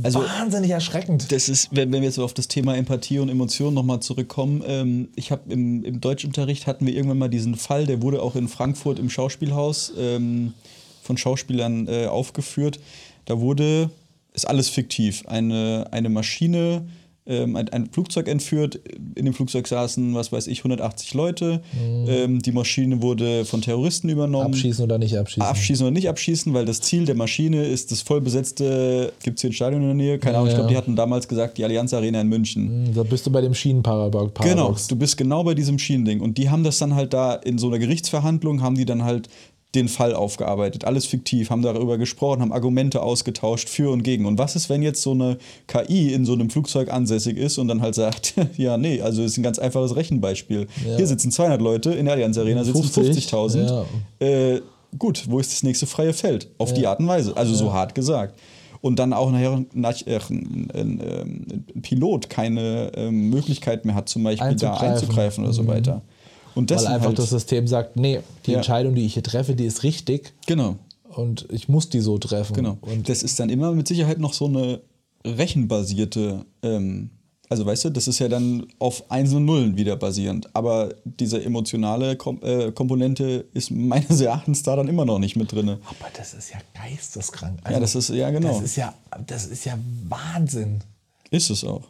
Also- wahnsinnig erschreckend. Das ist, wenn, wenn wir jetzt auf das Thema Empathie und Emotionen nochmal zurückkommen, ähm, ich habe im, im Deutschunterricht hatten wir irgendwann mal diesen Fall, der wurde auch in Frankfurt im Schauspielhaus ähm, von Schauspielern äh, aufgeführt. Da wurde, ist alles fiktiv, eine, eine Maschine, ähm, ein, ein Flugzeug entführt. In dem Flugzeug saßen, was weiß ich, 180 Leute. Ähm, die Maschine wurde von Terroristen übernommen. Abschießen oder nicht abschießen? Abschießen oder nicht abschießen, weil das Ziel der Maschine ist das vollbesetzte, gibt es hier ein Stadion in der Nähe? Keine Ahnung, ich glaube, die hatten damals gesagt, die Allianz Arena in München. Da bist du bei dem Schienenparadox. Genau, du bist genau bei diesem Schienending. Und die haben das dann halt da in so einer Gerichtsverhandlung, haben die dann halt den Fall aufgearbeitet. Alles fiktiv, haben darüber gesprochen, haben Argumente ausgetauscht für und gegen. Und was ist, wenn jetzt so eine KI in so einem Flugzeug ansässig ist und dann halt sagt, ja, nee, also ist ein ganz einfaches Rechenbeispiel. Ja. Hier sitzen 200 Leute, in der Allianz Arena sitzen 50, 50.000. Äh, gut, wo ist das nächste freie Feld? Auf die Art und Weise. Also so hart gesagt. Und dann auch nachher nach, äh, ein, ein Pilot keine ähm, Möglichkeit mehr hat, zum Beispiel da Einzugreifen. einzugreifen oder so weiter. Und das Weil einfach halt, das System sagt, nee, die Ja. Entscheidung, die ich hier treffe, die ist richtig Genau, und ich muss die so treffen. genau. Und das ist dann immer mit Sicherheit noch so eine rechenbasierte, ähm, also weißt du, das ist ja dann auf Einsen und Nullen wieder basierend. Aber diese emotionale Kom äh, Komponente ist meines Erachtens da dann immer noch nicht mit drin. aber das ist ja geisteskrank. Ja, das ist, ja genau. das ist ja, das ist ja Wahnsinn. Ist es auch.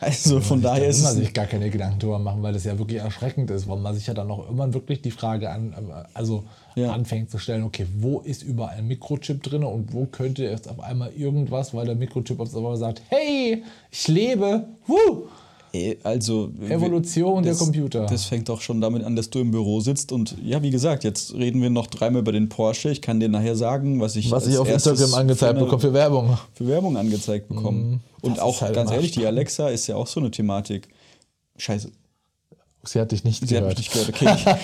Also von da daher ist man es. sich gar keine Gedanken drüber machen, weil das ja wirklich erschreckend ist, weil man sich ja dann noch immer wirklich die Frage an, also Ja. anfängt zu stellen, okay, wo ist überall ein Mikrochip drin und wo könnte jetzt auf einmal irgendwas, weil der Mikrochip auf einmal sagt, hey, ich lebe, wuh! Äh, Also Evolution der das- Computer. Das fängt doch schon damit an, dass du im Büro sitzt und ja, wie gesagt, jetzt reden wir noch dreimal über den Porsche. Ich kann dir nachher sagen, was ich Was ich auf Instagram angezeigt bekomme für Werbung. für Werbung angezeigt bekommen. Und Das auch halt ganz ehrlich, die. Alexa ist ja auch so eine Thematik. Scheiße, Sie hat dich nicht sie hat gehört. mich nicht gehört. Okay,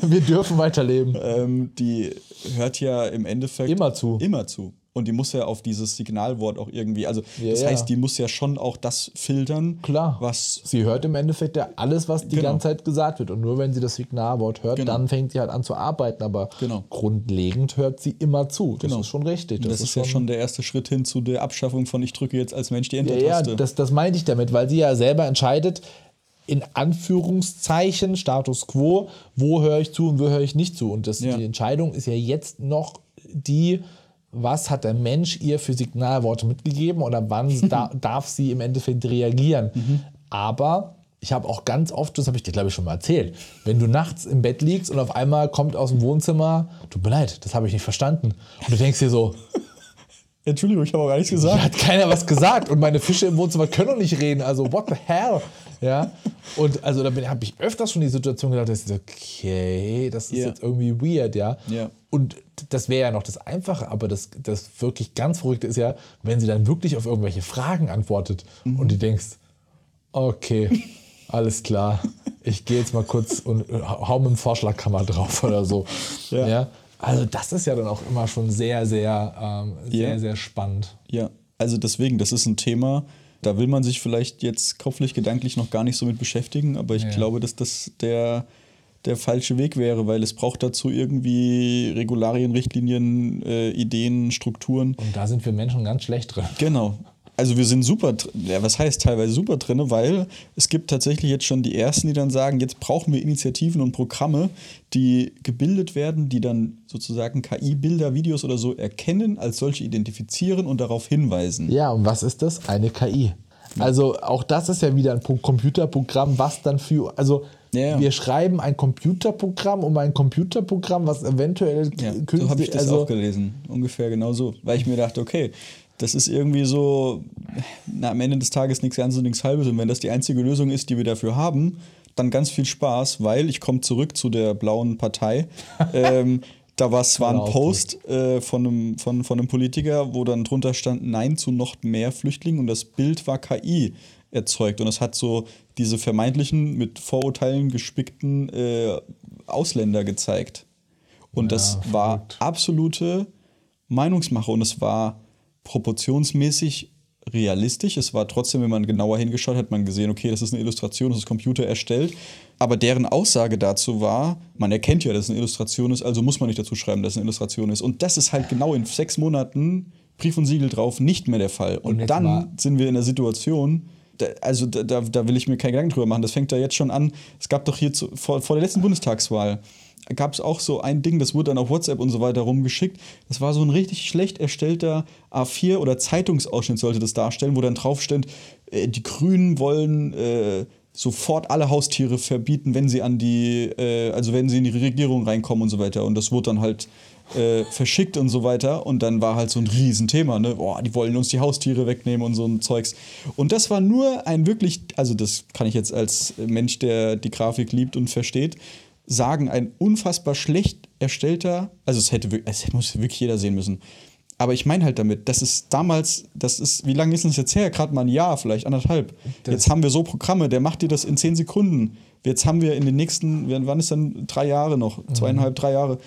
Wir dürfen weiterleben. ähm, die hört ja im Endeffekt Immer zu. Immer zu. Und die muss ja auf dieses Signalwort auch irgendwie, also Ja, das ja. heißt, die muss ja schon auch das filtern, Klar. was Sie hört im Endeffekt ja alles, was die Genau. ganze Zeit gesagt wird. Und nur wenn sie das Signalwort hört, Genau. dann fängt sie halt an zu arbeiten. Aber Genau. grundlegend hört sie immer zu. Das Genau. ist schon richtig. Das, ist ja schon der erste Schritt hin zu der Abschaffung von ich drücke jetzt als Mensch die Ja, ja, Enter-Taste. das, das meinte ich damit, weil sie ja selber entscheidet, in Anführungszeichen, Status quo, wo höre ich zu und wo höre ich nicht zu. Und das, Ja. die Entscheidung ist ja jetzt noch die, was hat der Mensch ihr für Signalworte mitgegeben oder wann da, darf sie im Endeffekt reagieren. Mhm. Aber ich habe auch ganz oft, das habe ich dir glaube ich schon mal erzählt, wenn du nachts im Bett liegst und auf einmal kommt aus dem Wohnzimmer, tut mir leid, das habe ich nicht verstanden. Und du denkst dir so, Entschuldigung, ich habe auch gar nichts da gesagt. hat keiner was gesagt und meine Fische im Wohnzimmer können doch nicht reden. Also, what the hell? Ja. Und also da habe ich öfters schon die Situation gedacht, dass ich so, okay, das ist Ja. jetzt irgendwie weird, ja. Ja. Und das wäre ja noch das Einfache, aber das, das wirklich ganz Verrückte ist ja, wenn sie dann wirklich auf irgendwelche Fragen antwortet Mhm. und du denkst, okay, alles klar, ich gehe jetzt mal kurz und äh, hau mit dem Vorschlagkammer drauf oder so. Ja. ja. Also das ist ja dann auch immer schon sehr, sehr, ähm, sehr, Ja. sehr spannend. Ja, also deswegen, das ist ein Thema, Da will man sich vielleicht jetzt kopflich, gedanklich noch gar nicht so mit beschäftigen, aber ich Ja. glaube, dass das der, der falsche Weg wäre, weil es braucht dazu irgendwie Regularien, Richtlinien, äh, Ideen, Strukturen. Und da sind wir Menschen ganz schlecht drin. Genau. Also wir sind super, ja, was heißt teilweise super drin, weil es gibt tatsächlich jetzt schon die ersten, die dann sagen, jetzt brauchen wir Initiativen und Programme, die gebildet werden, die dann sozusagen KI-Bilder, Videos oder so erkennen, als solche identifizieren und darauf hinweisen. Ja, und was ist das? Eine KI. Also auch das ist ja wieder ein Pro- Computerprogramm, was dann für, also Ja, wir schreiben ein Computerprogramm um ein Computerprogramm, was eventuell Ja, so künstlich, habe ich das also auch gelesen. Ungefähr genau so. Weil ich mir dachte, okay, das ist irgendwie so, na, am Ende des Tages nichts Ernstes und nichts Halbes. Und wenn das die einzige Lösung ist, die wir dafür haben, dann ganz viel Spaß, weil ich komme zurück zu der blauen Partei. ähm, da war zwar ein Post äh, von, einem, von, von einem Politiker, wo dann drunter stand, Nein zu noch mehr Flüchtlingen und das Bild war KI erzeugt. Und es hat so diese vermeintlichen, mit Vorurteilen gespickten äh, Ausländer gezeigt. Und das Ja, war verrückt. absolute Meinungsmache und es war proportionsmäßig realistisch. Es war trotzdem, wenn man genauer hingeschaut hat, man gesehen, okay, das ist eine Illustration, das ist Computer erstellt. Aber deren Aussage dazu war, man erkennt ja, dass es eine Illustration ist, also muss man nicht dazu schreiben, dass es eine Illustration ist. Und das ist halt genau in sechs Monaten Brief und Siegel drauf nicht mehr der Fall. Und, mal- dann sind wir in der Situation, da, also da, da, da will ich mir keine Gedanken drüber machen. Das fängt da jetzt schon an. Es gab doch hier zu, vor, vor der letzten Bundestagswahl gab es auch so ein Ding, das wurde dann auf WhatsApp und so weiter rumgeschickt. Das war so ein richtig schlecht erstellter A4 oder Zeitungsausschnitt sollte das darstellen, wo dann drauf stand, äh, die Grünen wollen äh, sofort alle Haustiere verbieten, wenn sie an die, äh, also wenn sie in die Regierung reinkommen und so weiter. Und das wurde dann halt äh, verschickt und so weiter. Und dann war halt so ein Riesenthema, ne? Boah, die wollen uns die Haustiere wegnehmen und so ein Zeugs. Und das war nur ein wirklich, also das kann ich jetzt als Mensch, der die Grafik liebt und versteht, sagen, ein unfassbar schlecht erstellter, also es hätte wirklich, es muss wirklich jeder sehen müssen. Aber ich meine halt damit, das ist damals, das ist, wie lange ist das jetzt her? Gerade mal ein Jahr, vielleicht anderthalb. Das- jetzt haben wir so Programme, der macht dir das in zehn Sekunden. Jetzt haben wir in den nächsten, wann ist dann drei Jahre noch? Zweieinhalb, drei Jahre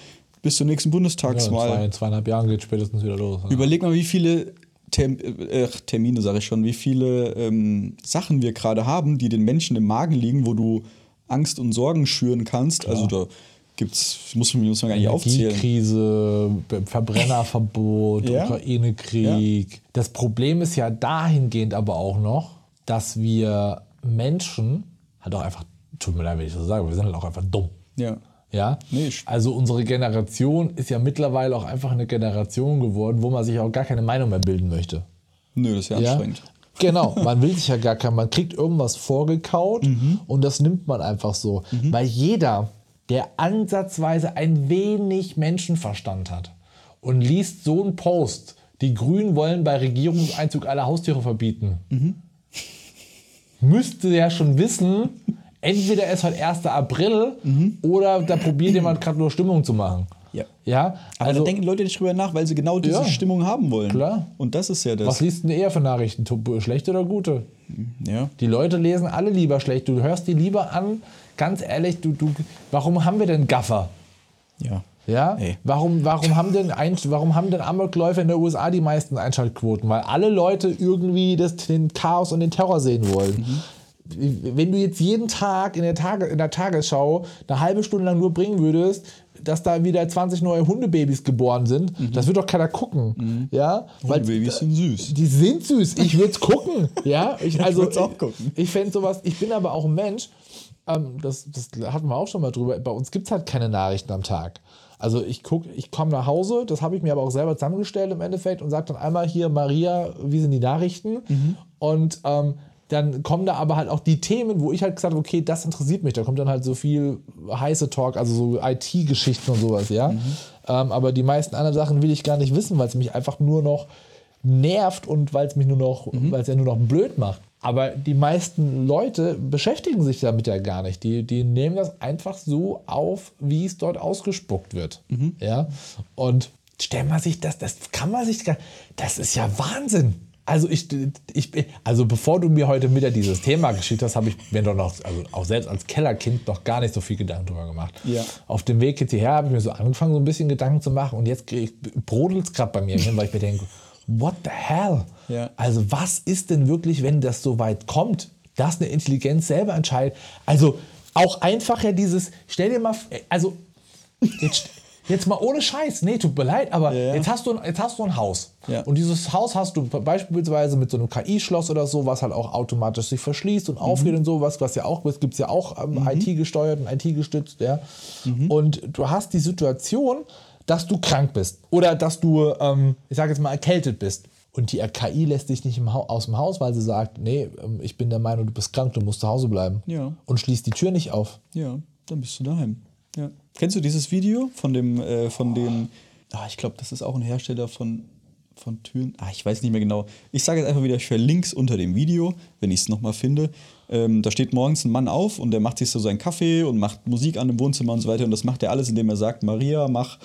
bis zur nächsten ja, in Bundestagswahl. zwei, zweieinhalb Jahren geht spätestens wieder los. Ja. Überleg mal, wie viele Term äh, Termine, sage ich schon, wie viele ähm, Sachen wir gerade haben, die den Menschen im Magen liegen, wo du Angst und Sorgen schüren kannst. Also da gibt's, muss man, muss man gar nicht aufzählen. Energiekrise, Be- Verbrennerverbot, Ja. Ukraine-Krieg. Das Problem ist ja dahingehend aber auch noch, dass wir Menschen halt auch einfach, tut mir leid, wenn ich das so sage, wir sind halt auch einfach dumm. Ja. Ja, Nee, ich- also unsere Generation ist ja mittlerweile auch einfach eine Generation geworden, wo man sich auch gar keine Meinung mehr bilden möchte. Nö, das ist ja Ja? anstrengend. Genau, man will sich ja gar kein, man kriegt irgendwas vorgekaut Mhm. und das nimmt man einfach so. Weil jeder, der ansatzweise ein wenig Menschenverstand hat und liest so einen Post, die Grünen wollen bei Regierungseinzug alle Haustiere verbieten, Mhm. müsste ja schon wissen, entweder ist heute 1. April oder da probiert jemand gerade nur Stimmung zu machen. Mhm. Ja. Ja, Aber also da denken Leute nicht drüber nach, weil sie genau diese Ja. Stimmung haben wollen. Klar. Und das ist ja das. was liest denn eher für Nachrichten? Schlechte oder gute? ja. Die Leute lesen alle lieber schlecht. Du hörst die lieber an. Ganz ehrlich, du, du, warum haben wir denn Gaffer? Ja. Ja? Ey. Warum, warum, haben denn ein, warum haben denn Amokläufer in der USA die meisten Einschaltquoten? Weil alle Leute irgendwie das, den Chaos und den Terror sehen wollen. Wenn du jetzt jeden Tag in der, Tage, in der Tagesschau eine halbe Stunde lang nur bringen würdest, dass da wieder 20 neue Hundebabys geboren sind, das wird doch keiner gucken. Ja? Weil- Babys sind süß. die sind süß. Ich würde es gucken. Ja, ich, also, würd's auch gucken. Ich, ich fände sowas, ich bin aber auch ein Mensch, ähm, das, das hatten wir auch schon mal drüber. Bei uns gibt es halt keine Nachrichten am Tag. Also ich gucke, ich komme nach Hause, das habe ich mir aber auch selber zusammengestellt im Endeffekt und sage dann einmal hier, Maria, wie sind die Nachrichten? Und ähm, dann kommen da aber halt auch die Themen, wo ich halt gesagt habe, okay, das interessiert mich. Da kommt dann halt so viel heiße Talk, also so IT-Geschichten und sowas, ja. Ähm, aber die meisten anderen Sachen will ich gar nicht wissen, weil es mich einfach nur noch nervt und weil es mich nur noch, weil es ja nur noch blöd macht. Aber die meisten Leute beschäftigen sich damit ja gar nicht. Die, die nehmen das einfach so auf, wie es dort ausgespuckt wird. Ja. Und stellt man sich das, das kann man sich gar, das ist ja Wahnsinn. Also ich, ich, also bevor du mir heute wieder dieses Thema geschickt hast, habe ich mir doch noch, also auch selbst als Kellerkind noch gar nicht so viel Gedanken drüber gemacht. Ja. Auf dem Weg hierher habe ich mir so angefangen, so ein bisschen Gedanken zu machen und jetzt brodelt es gerade bei mir hin, weil ich mir denke, what the hell? Ja. Also was ist denn wirklich, wenn das so weit kommt, dass eine Intelligenz selber entscheidet? Also auch einfach ja dieses, stell dir mal, also jetzt, jetzt mal ohne Scheiß, nee, tut mir leid, aber Ja, ja. Jetzt, hast du, ein- jetzt hast du ein Haus. Ja. Und dieses Haus hast du beispielsweise mit so einem KI-Schloss oder so, was halt auch automatisch sich verschließt und aufgeht Mhm. und sowas, was ja auch, gibt es ja auch ähm, IT-gesteuert und IT-gestützt, ja. Mhm. Und du hast die Situation, dass du krank bist oder dass du, ähm, ich sage jetzt mal, erkältet bist. Und die KI lässt dich nicht aus dem Haus, weil sie sagt, nee, ähm, ich bin der Meinung, du bist krank, du musst zu Hause bleiben. Ja. Und schließt die Tür nicht auf. Ja, dann bist du daheim. Ja. Kennst du dieses Video von dem, äh, von dem, ah, ich glaube, das ist auch ein Hersteller von, von Türen. Ah, ich weiß nicht mehr genau. Ich sage jetzt einfach wieder, ich verlinke es unter dem Video, wenn ich es nochmal finde. Ähm, da steht morgens ein Mann auf und der macht sich so seinen Kaffee und macht Musik an im Wohnzimmer und so weiter. Und das macht er alles, indem er sagt, Maria, mach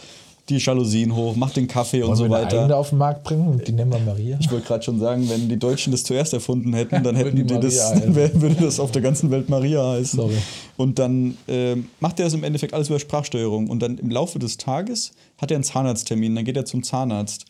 die Jalousien hoch, mach den Kaffee und Wollen so wir weiter. auf den Markt bringen und die nennen wir Maria? Ich wollte gerade schon sagen, wenn die Deutschen das zuerst erfunden hätten, dann Würde hätten die die das, dann würde das auf der ganzen Welt Maria heißen. Sorry. Und dann ähm, macht er das im Endeffekt alles über Sprachsteuerung. Und dann im Laufe des Tages hat er einen Zahnarzttermin, dann geht er zum Zahnarzt.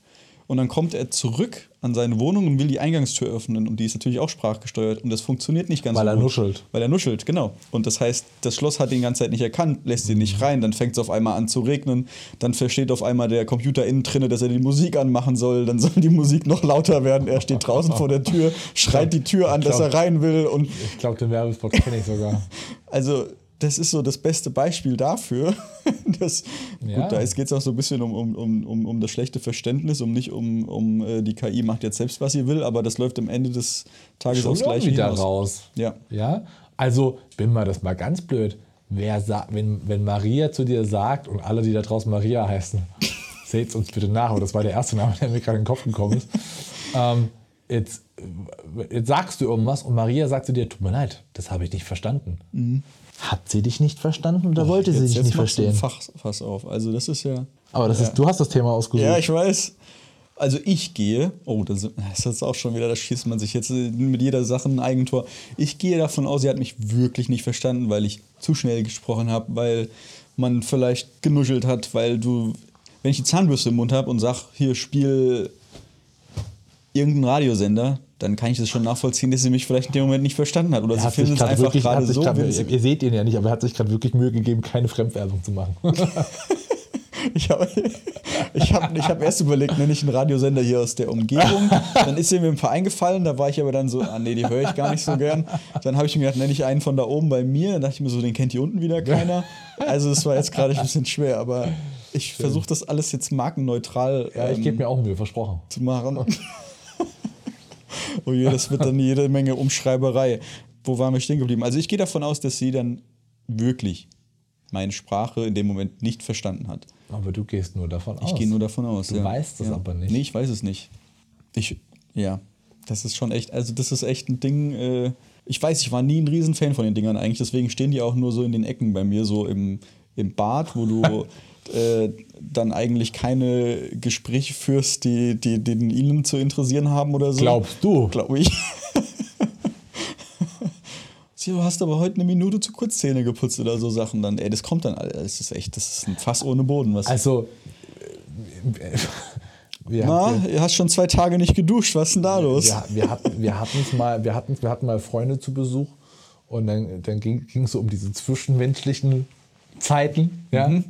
Und dann kommt er zurück an seine Wohnung und will die Eingangstür öffnen. Und die ist natürlich auch sprachgesteuert. Und das funktioniert nicht ganz Weil so er gut. nuschelt. Weil er nuschelt, genau. Und das heißt, das Schloss hat ihn die ganze Zeit nicht erkannt, lässt ihn nicht rein. Dann fängt es auf einmal an zu regnen. Dann versteht auf einmal der Computer innen drinne, dass er die Musik anmachen soll. Dann soll die Musik noch lauter werden. Er steht draußen vor der Tür, schreit die Tür an, dass er rein will. Und Ich glaube, den Werbespot kenne ich sogar. also, das ist so das beste Beispiel dafür. dass, Ja. Gut, da geht es auch so ein bisschen um, um, um, um, das schlechte Verständnis, um nicht um, um äh, die KI macht jetzt selbst, was sie will, aber das läuft am Ende des Tages Schon aufs Gleiche da hinaus. raus. Ja. Ja, also, bin mal das mal ganz blöd. Wer wenn, wenn Maria zu dir sagt und alle, die da draußen Maria heißen, seht uns bitte nach, aber das war der erste Name, der mir gerade in den Kopf gekommen ist. ähm, jetzt, jetzt sagst du irgendwas und Maria sagt zu dir, tut mir leid, das habe ich nicht verstanden. Hat sie dich nicht verstanden oder wollte sie Mhm. Jetzt, dich jetzt nicht verstehen? Fach, Fass auf. Also, das ist ja. Aber das ist, du hast das Thema ausgesucht. Ja, ich weiß. Also ich gehe, oh, das das ist auch schon wieder, da schießt man sich jetzt mit jeder Sache ein Eigentor. Ich gehe davon aus, sie hat mich wirklich nicht verstanden, weil ich zu schnell gesprochen habe, weil man vielleicht genuschelt hat, weil du, wenn ich die Zahnbürste im Mund habe und sag, hier spiel irgendeinen Radiosender, dann kann ich das schon nachvollziehen, dass sie mich vielleicht in dem Moment nicht verstanden hat. Oder Er sie findet es gerade einfach wirklich, gerade so grad, ihr seht ihn ja nicht, aber er hat sich gerade wirklich Mühe gegeben, keine Fremdwerbung zu machen. Ich habe ich hab, ich hab erst überlegt, nenne ich einen Radiosender hier aus der Umgebung. Dann ist mir ein paar eingefallen, da war ich aber dann so, ah nee, die höre ich gar nicht so gern. Dann habe ich mir gedacht, nenne ich einen von da oben bei mir. Dann dachte ich mir so, den kennt hier unten wieder keiner. Also das war jetzt gerade ein bisschen schwer, aber ich versuche das alles jetzt markenneutral ja, ich ähm, gebe mir auch Mühe, versprochen. zu machen. oh je, das wird dann jede Menge Umschreiberei. Wo waren wir stehen geblieben? Also ich gehe davon aus, dass sie dann wirklich meine Sprache in dem Moment nicht verstanden hat. Aber du gehst nur davon aus. Ich gehe nur davon aus. Du ja. weißt es ja. aber nicht. Nee, ich weiß es nicht. Ich, ja, das ist schon echt, also das ist echt ein Ding. Äh, ich weiß, ich war nie ein Riesenfan von den Dingern eigentlich, deswegen stehen die auch nur so in den Ecken bei mir, so im, im Bad, wo du äh, dann eigentlich keine Gespräche führst, die, die, die den ihnen zu interessieren haben oder so. Glaubst du? Glaube ich. Du hast aber heute eine Minute zu kurz Zähne geputzt oder so Sachen dann. Ey, das kommt dann. Alter, Das ist echt, das ist ein Fass ohne Boden. Was Also, wir, Na, ihr hast schon zwei Tage nicht geduscht, was ist denn da los? wir, wir hatten, wir mal, wir hatten, wir hatten mal Freunde zu Besuch und dann, dann ging es so um diese zwischenmenschlichen Zeiten, ja. Mhm.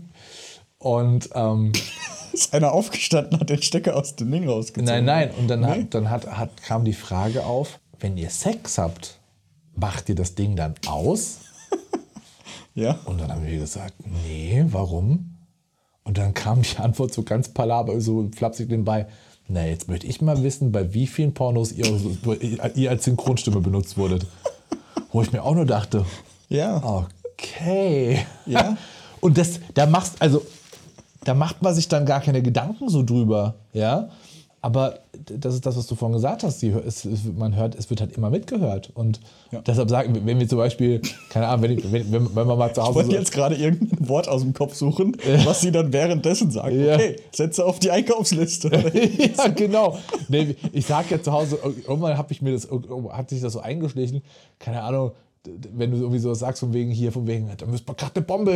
Und ähm, Ist einer aufgestanden, hat den Stecker aus dem Ding rausgezogen. nein, nein. Und dann, Nee. hat, dann hat, hat, kam die Frage auf, wenn ihr Sex habt, macht ihr das Ding dann aus? Ja. Und dann haben wir gesagt, nee, warum? Und dann kam die Antwort so ganz palaber, so flapsig nebenbei. Na, jetzt möchte ich mal wissen, bei wie vielen Pornos ihr, ihr als Synchronstimme benutzt wurdet. Wo ich mir auch nur dachte, Ja. okay. Ja. Und das, da machst, also, da macht man sich dann gar keine Gedanken so drüber, ja. Aber das ist das, was du vorhin gesagt hast. Es, es, man hört, es wird halt immer mitgehört. Und Ja. deshalb sagen, wenn wir zum Beispiel, keine Ahnung, wenn, ich, wenn, wenn, wenn man mal zu Ich Hause. wollte so- jetzt gerade irgendein Wort aus dem Kopf suchen, was sie dann währenddessen sagt. Ja. Okay, setze auf die Einkaufsliste. ja, genau. Nee, ich sag ja zu Hause, irgendwann habe ich mir das, hat sich das so eingeschlichen, keine Ahnung, wenn du irgendwie so sagst, von wegen hier, von wegen, da müsste man gerade eine Bombe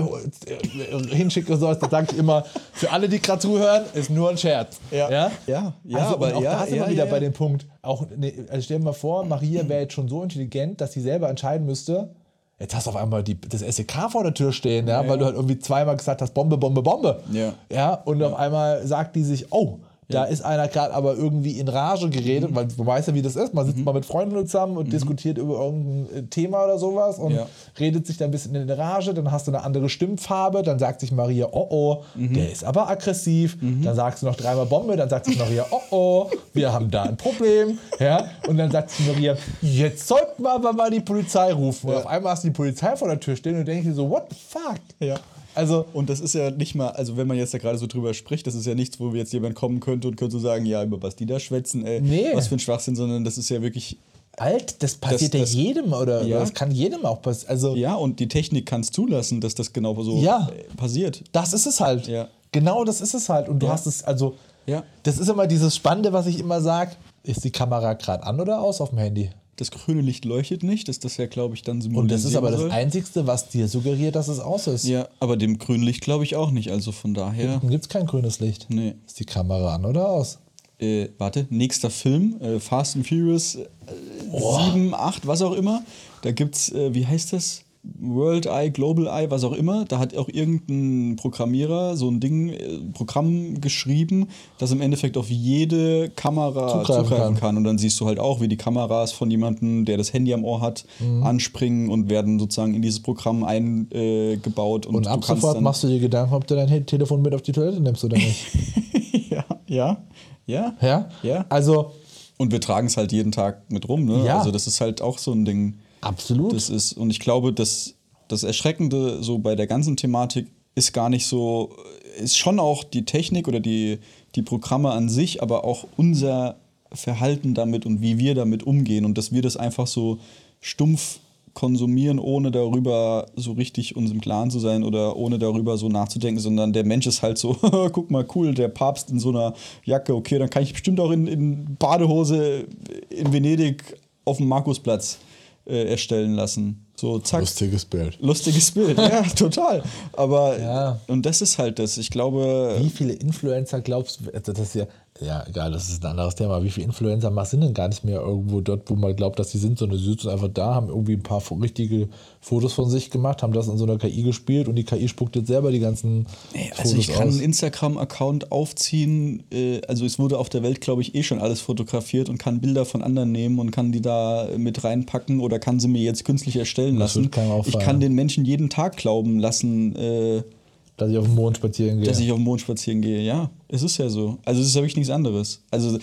äh, hinschicken oder sowas, dann sage ich immer, für alle, die gerade zuhören, ist nur ein Scherz. Ja. ja? Ja, ja, also, aber auch ja, da sind ja, wir wieder ja, bei dem Punkt. Auch, ne, also stell dir mal vor, Maria wäre jetzt schon so intelligent, dass sie selber entscheiden müsste, jetzt hast du auf einmal die, das SEK vor der Tür stehen, ja, weil du halt irgendwie zweimal gesagt hast, Bombe, Bombe, Bombe. Ja. ja und auf einmal sagt die sich, oh, da ist einer gerade aber irgendwie in Rage geredet, weil du weißt ja, wie das ist. Man sitzt mal mit Freunden zusammen und diskutiert über irgendein äh, Thema oder sowas und Ja. redet sich dann ein bisschen in Rage, dann hast du eine andere Stimmfarbe, dann sagt sich Maria, oh oh, der ist aber aggressiv, dann sagst du noch dreimal Bombe, dann sagt sich Maria, oh oh, wir haben da ein Problem, ja, und dann sagt sich Maria, jetzt sollten wir aber mal die Polizei rufen. Und auf einmal hast du die Polizei vor der Tür stehen und denkst dir so, what the fuck? Ja. Also, Und das ist ja nicht mal, also wenn man jetzt da gerade so drüber spricht, das ist ja nichts, wo jetzt jemand kommen könnte und könnte so sagen, ja, über was die da schwätzen, ey, Nee. was für ein Schwachsinn, sondern das ist ja wirklich, alt, das passiert das- ja jedem oder Ja. das kann jedem auch passieren. Also, ja, und die Technik kann es zulassen, dass das genau so Ja. äh, passiert. Das ist es halt. Ja. Genau das ist es halt. Und du Ja. hast es, also, Ja. das ist immer dieses Spannende, was ich immer sage. Ist die Kamera gerade an oder aus auf dem Handy? Das grüne Licht leuchtet nicht, dass das ja, glaube ich, dann Und symbolisiert das ist aber das soll. Einzigste, was dir suggeriert, dass es aus ist. Ja, aber dem grünen Licht glaube ich auch nicht, also von daher, Dann gibt es kein grünes Licht. nee. Ist die Kamera an oder aus? Äh, warte, nächster Film, äh, Fast and Furious äh, Oh. 7, 8, was auch immer. Da gibt's, äh, wie heißt das? World Eye, Global Eye, was auch immer. Da hat auch irgendein Programmierer so ein Ding, äh, Programm geschrieben, das im Endeffekt auf jede Kamera Zugreifen zugreifen, kann. kann. Und dann siehst du halt auch, wie die Kameras von jemandem, der das Handy am Ohr hat, Mhm. anspringen und werden sozusagen in dieses Programm eingebaut. Und, du ab sofort machst du dir Gedanken, ob du dein Telefon mit auf die Toilette nimmst oder nicht. ja, ja, ja. ja? Ja. Also, Und wir tragen es halt jeden Tag mit rum, ne? Ja. Also das ist halt auch so ein Ding. Absolut. Das ist, und ich glaube, das, das Erschreckende so bei der ganzen Thematik ist gar nicht so, ist schon auch die Technik oder die, die Programme an sich, aber auch unser Verhalten damit und wie wir damit umgehen und dass wir das einfach so stumpf konsumieren, ohne darüber so richtig uns im Klaren zu sein oder ohne darüber so nachzudenken, sondern der Mensch ist halt so, guck mal, cool, der Papst in so einer Jacke, okay, dann kann ich bestimmt auch in, in Badehose in Venedig auf dem Markusplatz äh, erstellen lassen. So, zack. Lustiges Bild. Lustiges Bild, ja, total. Aber, Ja. und das ist halt das. Ich glaube, Wie viele Influencer glaubst du, also das ist ja, ja, egal, das ist ein anderes Thema. Wie viele Influencer mal sind denn gar nicht mehr irgendwo dort, wo man glaubt, dass sie sind, sondern sie sitzen einfach da, haben irgendwie ein paar richtige Fotos von sich gemacht, haben das in so einer KI gespielt und die KI spuckt jetzt selber die ganzen Fotos also ich kann aus. einen Instagram-Account aufziehen. Äh, also es wurde auf der Welt, glaube ich, eh schon alles fotografiert und kann Bilder von anderen nehmen und kann die da mit reinpacken oder kann sie mir jetzt künstlich erstellen Das lassen. Ich kann den Menschen jeden Tag glauben lassen, äh, Dass ich auf den Mond spazieren gehe. dass ich auf den Mond spazieren gehe. Ja, es ist ja so. Also es ist ja wirklich nichts anderes. Also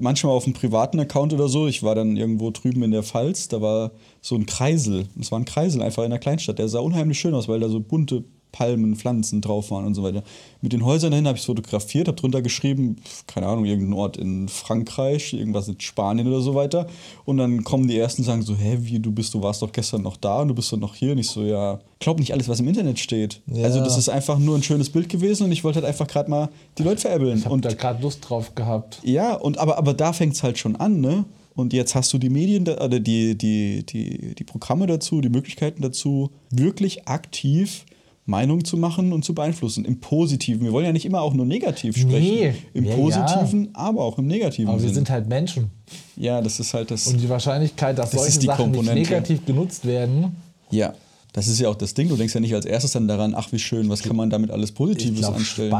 manchmal auf einem privaten Account oder so, ich war dann irgendwo drüben in der Pfalz, da war so ein Kreisel. Es war ein Kreisel einfach in der Kleinstadt. Der sah unheimlich schön aus, weil da so bunte Palmen, Pflanzen drauf waren und so weiter. Mit den Häusern dahin habe ich es fotografiert, habe drunter geschrieben, keine Ahnung, irgendein Ort in Frankreich, irgendwas in Spanien oder so weiter. Und dann kommen die ersten und sagen so, hä, wie, du bist, du warst doch gestern noch da und du bist doch noch hier. Und ich so, ja, glaub nicht alles, was im Internet steht. Ja. Also das ist einfach nur ein schönes Bild gewesen und ich wollte halt einfach gerade mal die Leute veräppeln. ich habe Und da gerade Lust drauf gehabt. ja, und aber, aber da fängt es halt schon an, ne? Und jetzt hast du die Medien oder die, die, die, die Programme dazu, die Möglichkeiten dazu, wirklich aktiv Meinung zu machen und zu beeinflussen. Im Positiven. Wir wollen ja nicht immer auch nur negativ sprechen. Nee. Im Ja, Positiven, aber auch im Negativen. Aber wir Sinn. sind halt Menschen. ja, das ist halt das. Und die Wahrscheinlichkeit, dass Das solche Sachen nicht negativ genutzt werden, ja, das ist ja auch das Ding. Du denkst ja nicht als erstes dann daran, ach wie schön, was kann man damit alles ich Positives glaube, anstellen.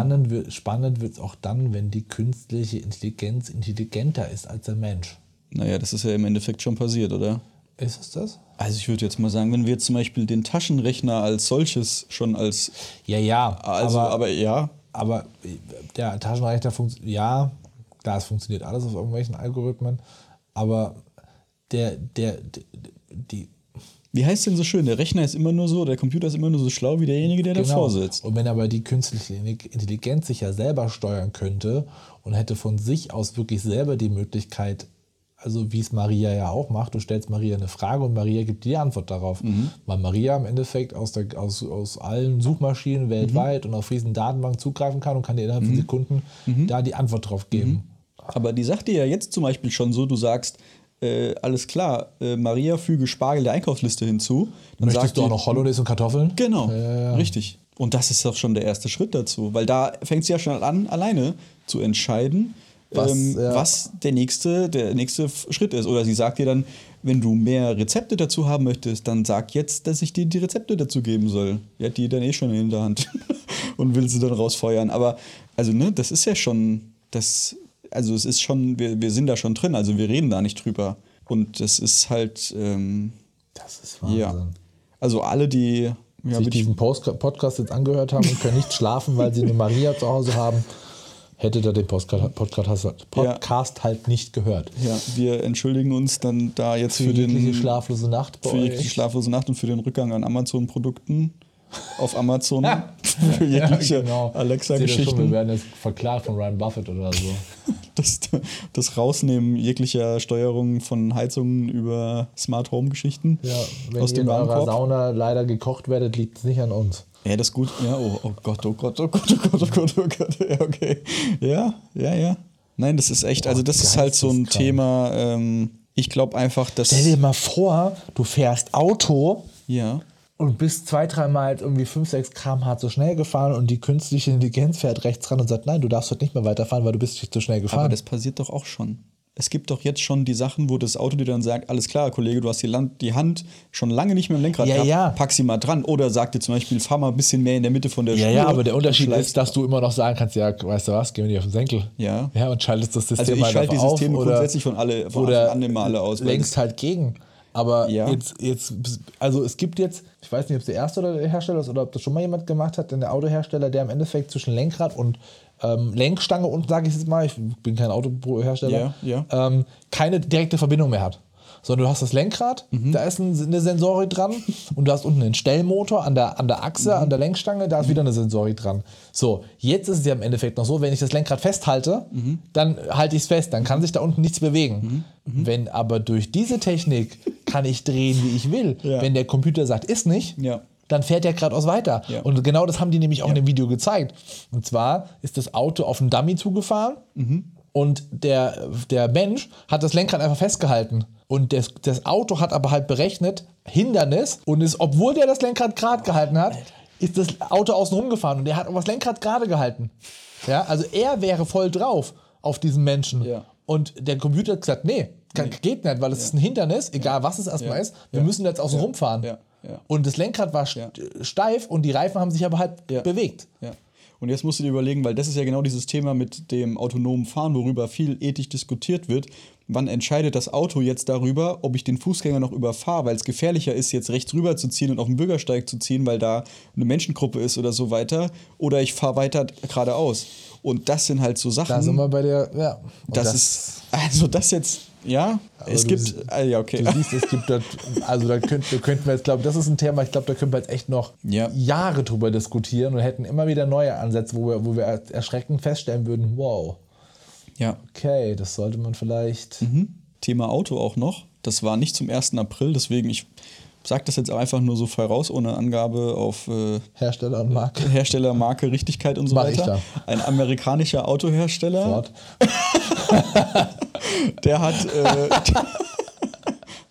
spannend wird wird's auch dann, wenn die künstliche Intelligenz intelligenter ist als der Mensch. Naja, das ist ja im Endeffekt schon passiert, oder? Ist es das? Also ich würde jetzt mal sagen, wenn wir zum Beispiel den Taschenrechner als solches schon als, Ja, ja. also, aber, aber, ja, aber der Taschenrechner funktioniert, ja, klar, es funktioniert alles auf irgendwelchen Algorithmen, aber der, der, der die, wie heißt denn so schön, der Rechner ist immer nur so, der Computer ist immer nur so schlau wie derjenige, der davor sitzt. Und wenn aber die künstliche Intelligenz sich ja selber steuern könnte und hätte von sich aus wirklich selber die Möglichkeit, also wie es Maria ja auch macht, du stellst Maria eine Frage und Maria gibt dir die Antwort darauf. Mhm. Weil Maria im Endeffekt aus, der, aus, aus allen Suchmaschinen weltweit und auf riesen Datenbanken zugreifen kann und kann dir innerhalb Mhm. von Sekunden da die Antwort drauf geben. Aber die sagt dir ja jetzt zum Beispiel schon so, du sagst, äh, alles klar, äh, Maria füge Spargel der Einkaufsliste hinzu. Dann Möchtest sagt du auch noch Hollandaise und Kartoffeln? Genau, ja. richtig. Und das ist doch schon der erste Schritt dazu, weil da fängt sie ja schon an, alleine zu entscheiden, Was, ähm, ja. was der, nächste, der nächste Schritt ist. Oder sie sagt dir dann, wenn du mehr Rezepte dazu haben möchtest, dann sag jetzt, dass ich dir die Rezepte dazu geben soll. Die hat die dann eh schon in der Hand und will sie dann rausfeuern. Aber, also, ne, das ist ja schon, das, also es ist schon, wir, wir sind da schon drin, also wir reden da nicht drüber. Und das ist halt, ähm, Das ist ja. Also alle, die ja, sich diesen Post Podcast jetzt angehört haben und können nicht schlafen, weil sie eine Maria zu Hause haben, hättet ihr den Podcast, Podcast halt nicht gehört. Ja, wir entschuldigen uns dann da jetzt Für, für, den schlaflose Nacht für jegliche schlaflose Nacht und für den Rückgang an Amazon-Produkten auf Amazon für Ja, jegliche genau. Seht ihr schon, Wir werden jetzt verklagt von Ryan Buffett oder so. Das, das Rausnehmen jeglicher Steuerung von Heizungen über Smart Home-Geschichten Ja, wenn aus ihr dem in eurer. Sauna leider gekocht werdet, liegt es nicht an uns. Ja, das ist gut. Ja, oh, oh Gott, oh Gott, oh Gott, oh Gott, oh Gott, oh Gott. Ja, okay. Ja, ja, ja. Nein, das ist echt, also das ist halt so ein. Thema, ähm, ich glaube einfach, dass. Stell dir mal vor, du fährst Auto Ja. und bist zwei, dreimal irgendwie 5, 6 km/h zu schnell gefahren und die künstliche Intelligenz fährt rechts ran und sagt, nein, du darfst heute nicht mehr weiterfahren, weil du bist zu schnell Aber gefahren. das passiert doch auch schon. Es gibt doch jetzt schon die Sachen, wo das Auto dir dann sagt, alles klar, Kollege, du hast die, Land, die Hand schon lange nicht mehr im Lenkrad Ja, gehabt, ja. pack sie mal dran. Oder sagt dir zum Beispiel, fahr mal ein bisschen mehr in der Mitte von der ja, Spur. ja, aber der Unterschied ist, dass du immer noch sagen kannst, ja, weißt du was, geh mir nicht auf den Senkel. Ja. Ja, und schaltest das System Also ich halt schalte die auf Systeme oder, grundsätzlich von alle von oder an immer alle aus. lenkst halt gegen. Aber Ja. jetzt, jetzt, also es gibt jetzt, ich weiß nicht, ob es der erste oder der Hersteller ist oder ob das schon mal jemand gemacht hat, denn der Autohersteller, der im Endeffekt zwischen Lenkrad und ähm, Lenkstange und, sage ich jetzt mal, ich bin kein Autohersteller, Ja, Ähm, keine direkte Verbindung mehr hat. Sondern du hast das Lenkrad, Mhm. da ist ein, eine Sensorik dran und du hast unten einen Stellmotor an der, an der Achse, Mhm. an der Lenkstange, da ist wieder eine Sensorik dran. So, jetzt ist es ja im Endeffekt noch so, wenn ich das Lenkrad festhalte, Mhm. dann halte ich es fest, dann kann sich da unten nichts bewegen. Wenn aber durch diese Technik kann ich drehen, wie ich will, Ja. wenn der Computer sagt, ist nicht, Ja. Dann fährt der geradeaus weiter. Ja. Und genau das haben die nämlich auch in dem Video gezeigt. Und zwar ist das Auto auf einen Dummy zugefahren und der, der Mensch hat das Lenkrad einfach festgehalten. Und das, das Auto hat aber halt berechnet, Hindernis, und ist, obwohl der das Lenkrad gerade gehalten hat, ist das Auto außen rumgefahren und der hat aber das Lenkrad gerade gehalten. Ja, also er wäre voll drauf auf diesen Menschen. Ja. Und der Computer hat gesagt, nee, kann, geht nicht, weil es ist ein Hindernis, egal was es erstmal Ja. ist, wir Ja. müssen jetzt außen Ja. rumfahren. Ja. Und das Lenkrad war Ja. steif und die Reifen haben sich aber halt Ja. bewegt. Und jetzt musst du dir überlegen, weil das ist ja genau dieses Thema mit dem autonomen Fahren, worüber viel ethisch diskutiert wird. Wann entscheidet das Auto jetzt darüber, ob ich den Fußgänger noch überfahre, weil es gefährlicher ist, jetzt rechts rüber zu ziehen und auf den Bürgersteig zu ziehen, weil da eine Menschengruppe ist oder so weiter, oder ich fahre weiter geradeaus. Und das sind halt so Sachen. Da sind wir bei der, ja. Und das, ist, also das jetzt, ja, es du gibt, sie- ah, ja, okay. Du siehst, es gibt da, also da könnten, wir jetzt, glaube das ist ein Thema, ich glaube, da können wir jetzt echt noch Ja. Jahre drüber diskutieren und hätten immer wieder neue Ansätze, wo wir, wo wir erschreckend feststellen würden, wow, Ja. okay, das sollte man vielleicht. Thema Auto auch noch. Das war nicht zum 1. April, deswegen ich sage das jetzt einfach nur so frei raus, ohne Angabe auf äh, Hersteller und Marke. Hersteller, Marke, Richtigkeit und so Mach ich weiter. Ein amerikanischer Autohersteller, Ford. der hat. Äh,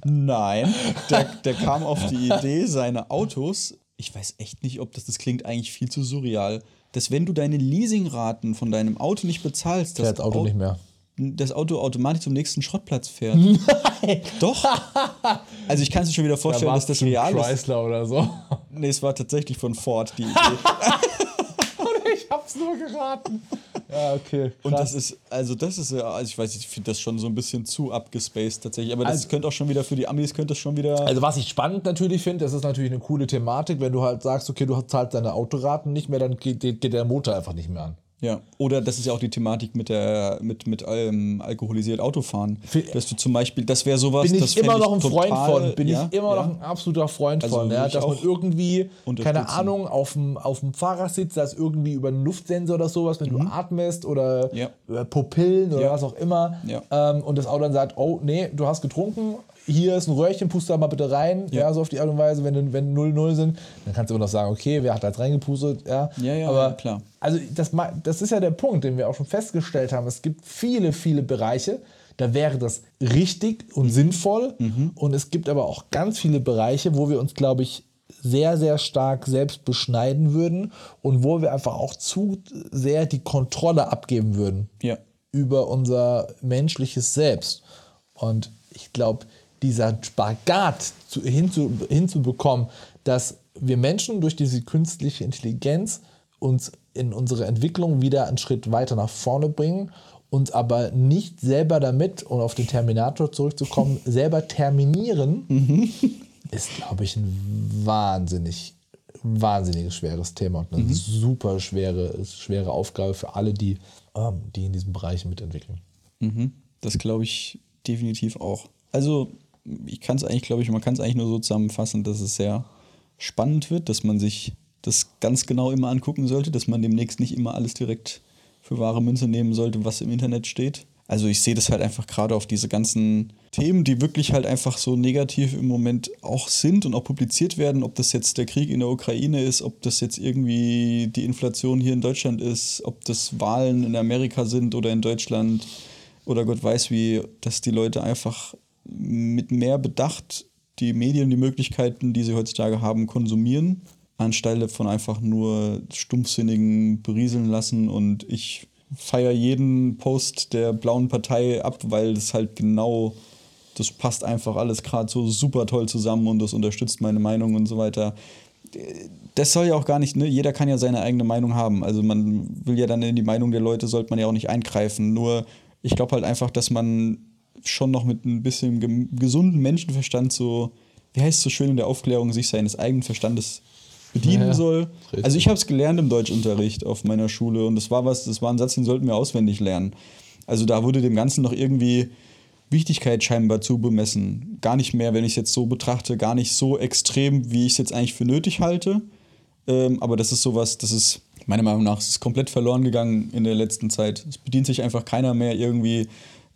Nein, der, der kam auf die Idee, seine Autos, ich weiß echt nicht, ob das, das klingt eigentlich viel zu surreal, dass wenn du deine Leasingraten von deinem Auto nicht bezahlst, Fährt das Auto Au- nicht mehr. Das Auto automatisch zum nächsten Schrottplatz fährt. Doch. Also ich kann es mir schon wieder vorstellen, dass das real ist. Chrysler oder so. Nee, es war tatsächlich von Ford die Idee. ich hab's nur geraten. Ja, okay. Und das ist, also das ist ja, also ich weiß ich finde das schon so ein bisschen zu abgespaced tatsächlich. Aber das Also- könnte auch schon wieder für die Amis, könnte das schon wieder. Also was ich spannend natürlich finde, das ist natürlich eine coole Thematik, wenn du halt sagst, okay, du zahlst deine Autoraten nicht mehr, dann geht, geht der Motor einfach nicht mehr an. Ja. Oder das ist ja auch die Thematik mit der, mit, mit ähm, alkoholisiert Autofahren. Dass du zum Beispiel, das wäre sowas, Bin das ich immer noch ein Freund total- von, bin ja, ich immer ja. noch ein absoluter Freund Also von, ja, dass man irgendwie, keine. Ahnung, auf dem, auf dem Fahrersitz, da ist irgendwie über einen Luftsensor oder sowas, wenn du atmest oder Mhm. Ja. Pupillen oder was auch immer ähm, und das Auto dann sagt, oh nee, du hast getrunken, hier ist ein Röhrchen, pust da mal bitte rein, ja. Ja. so auf die Art und Weise, wenn wenn 0-0 sind, dann kannst du immer noch sagen, okay, wer hat da jetzt reingepustet, ja, Ja, ja, aber ja, klar. also das, das ist ja der Punkt, den wir auch schon festgestellt haben. Es gibt viele, viele Bereiche, da wäre das richtig und sinnvoll. Und es gibt aber auch ganz viele Bereiche, wo wir uns, glaube ich, sehr, sehr stark selbst beschneiden würden und wo wir einfach auch zu sehr die Kontrolle abgeben würden Ja. über unser menschliches Selbst. Und ich glaube, dieser Spagat zu, hinzu, hinzubekommen, dass wir Menschen durch diese künstliche Intelligenz uns in unsere Entwicklung wieder einen Schritt weiter nach vorne bringen, uns aber nicht selber damit, um auf den Terminator zurückzukommen, selber terminieren, ist, glaube ich, ein wahnsinnig, wahnsinnig schweres Thema und eine super schwere, schwere Aufgabe für alle, die, ähm, die in diesem Bereich mitentwickeln. Mhm. Das glaube ich definitiv auch. Also, ich kann es eigentlich, glaube ich, man kann es eigentlich nur so zusammenfassen, dass es sehr spannend wird, dass man sich das ganz genau immer angucken sollte, dass man demnächst nicht immer alles direkt für wahre Münze nehmen sollte, was im Internet steht. Also ich sehe das halt einfach gerade auf diese ganzen Themen, die wirklich halt einfach so negativ im Moment auch sind und auch publiziert werden, ob das jetzt der Krieg in der Ukraine ist, ob das jetzt irgendwie die Inflation hier in Deutschland ist, ob das Wahlen in Amerika sind oder in Deutschland oder Gott weiß wie, dass die Leute einfach mit mehr Bedacht die Medien, die Möglichkeiten, die sie heutzutage haben, konsumieren, anstelle von einfach nur stumpfsinnigen berieseln lassen. Und ich feiere jeden Post der blauen Partei ab, weil das halt genau, das passt einfach alles gerade so super toll zusammen und das unterstützt meine Meinung und so weiter. Das soll ja auch gar nicht, ne? Jeder kann ja seine eigene Meinung haben. Also man will ja dann in die Meinung der Leute, sollte man ja auch nicht eingreifen. Nur ich glaube halt einfach, dass man schon noch mit ein bisschen gesunden Menschenverstand so, wie heißt es so schön in der Aufklärung, sich seines eigenen Verstandes bedienen Ja, soll. richtig. Also ich habe es gelernt im Deutschunterricht auf meiner Schule und das war was, das war ein Satz, den sollten wir auswendig lernen. Also da wurde dem Ganzen noch irgendwie Wichtigkeit scheinbar zubemessen. Gar nicht mehr, wenn ich es jetzt so betrachte, gar nicht so extrem, wie ich es jetzt eigentlich für nötig halte. Ähm, aber das ist sowas, das ist meiner Meinung nach ist komplett verloren gegangen in der letzten Zeit. Es bedient sich einfach keiner mehr irgendwie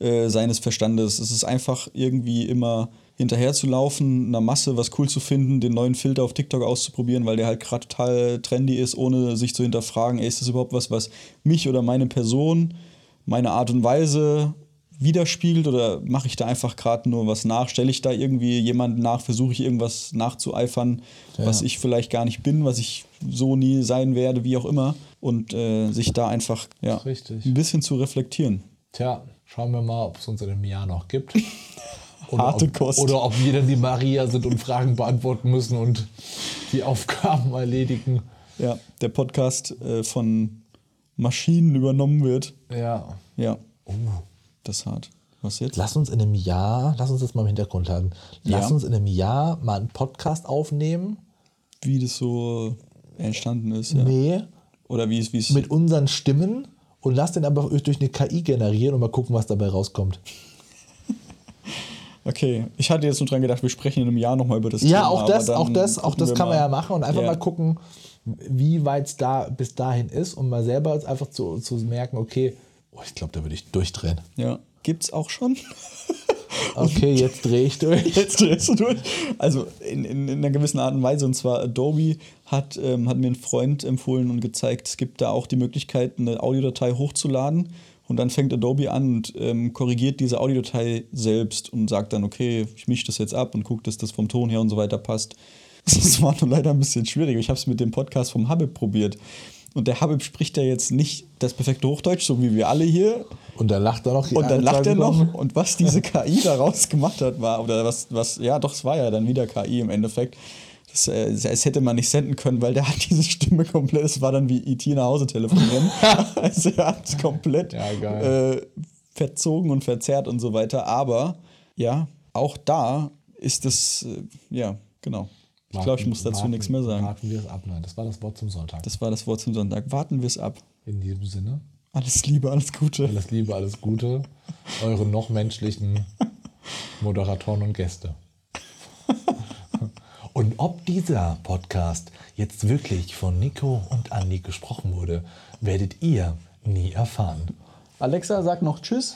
äh, seines Verstandes. Es ist einfach irgendwie immer hinterher zu laufen, einer Masse was cool zu finden, den neuen Filter auf TikTok auszuprobieren, weil der halt gerade total trendy ist, ohne sich zu hinterfragen, ey, ist das überhaupt was, was mich oder meine Person, meine Art und Weise widerspiegelt oder mache ich da einfach gerade nur was nach? Stelle ich da irgendwie jemanden nach? Versuche ich irgendwas nachzueifern, was ich vielleicht gar nicht bin, was ich so nie sein werde, wie auch immer? Und äh, sich da einfach ja, ein bisschen zu reflektieren. Tja, schauen wir mal, ob es uns in einem Jahr noch gibt. Harte ob, Kost. Oder ob wir dann die Maria sind und Fragen beantworten müssen und die Aufgaben erledigen. Ja, der Podcast äh, von Maschinen übernommen wird. Ja. Ja, das ist hart. Was jetzt? Lass uns in einem Jahr, lass uns das mal im Hintergrund halten. Lass Ja. uns in einem Jahr mal einen Podcast aufnehmen. Wie das so entstanden ist. Ja. Nee, Oder wie es wie es mit unseren Stimmen und lass den aber durch eine KI generieren und mal gucken, was dabei rauskommt. Okay, ich hatte jetzt nur dran gedacht, wir sprechen in einem Jahr nochmal über das Ja, Thema. auch aber das, auch das, auch das kann man ja machen und einfach Ja. mal gucken, wie weit es da bis dahin ist und mal selber einfach zu, zu merken, okay, oh, ich glaube, da würde ich durchdrehen. Ja. Gibt's auch schon? Okay, jetzt drehe ich durch. Jetzt drehst du durch. Also in, in, in einer gewissen Art und Weise. Und zwar Adobe hat, ähm, hat mir ein Freund empfohlen und gezeigt, es gibt da auch die Möglichkeit, eine Audiodatei hochzuladen. Und dann fängt Adobe an und ähm, korrigiert diese Audiodatei selbst und sagt dann, okay, ich mische das jetzt ab und gucke, dass das vom Ton her und so weiter passt. Das war nur leider ein bisschen schwierig. Ich habe es mit dem Podcast vom Habib probiert. Und der Habib spricht ja jetzt nicht das perfekte Hochdeutsch, so wie wir alle hier, Und dann lacht er noch. und dann lacht er noch. Und was diese KI daraus gemacht hat, war, oder was, was, ja, doch, es war ja dann wieder KI im Endeffekt. Das, äh, es hätte man nicht senden können, weil der hat diese Stimme komplett, es war dann wie IT nach Hause telefonieren. also er hat es komplett Ja, äh, verzogen und verzerrt und so weiter. Aber ja, auch da ist das, äh, ja, genau. Ich glaube, ich muss dazu Warten- nichts mehr sagen. Warten wir es ab. Nein, das war das Wort zum Sonntag. Das war das Wort zum Sonntag. Warten wir es ab. In diesem Sinne, Alles Liebe, alles Gute. alles Liebe, alles Gute. Eure noch menschlichen Moderatoren und Gäste. Und ob dieser Podcast jetzt wirklich von Nico und Andi gesprochen wurde, werdet ihr nie erfahren. Alexa, sag noch Tschüss.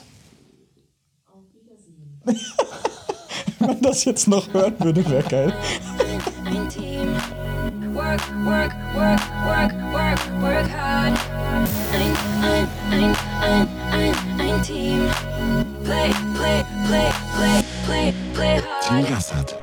Wenn man das jetzt noch hören würde, wäre geil. Team. Work, work, work, work, work, work hard. Team. Play, play, play, play, play hard. Team Gassert.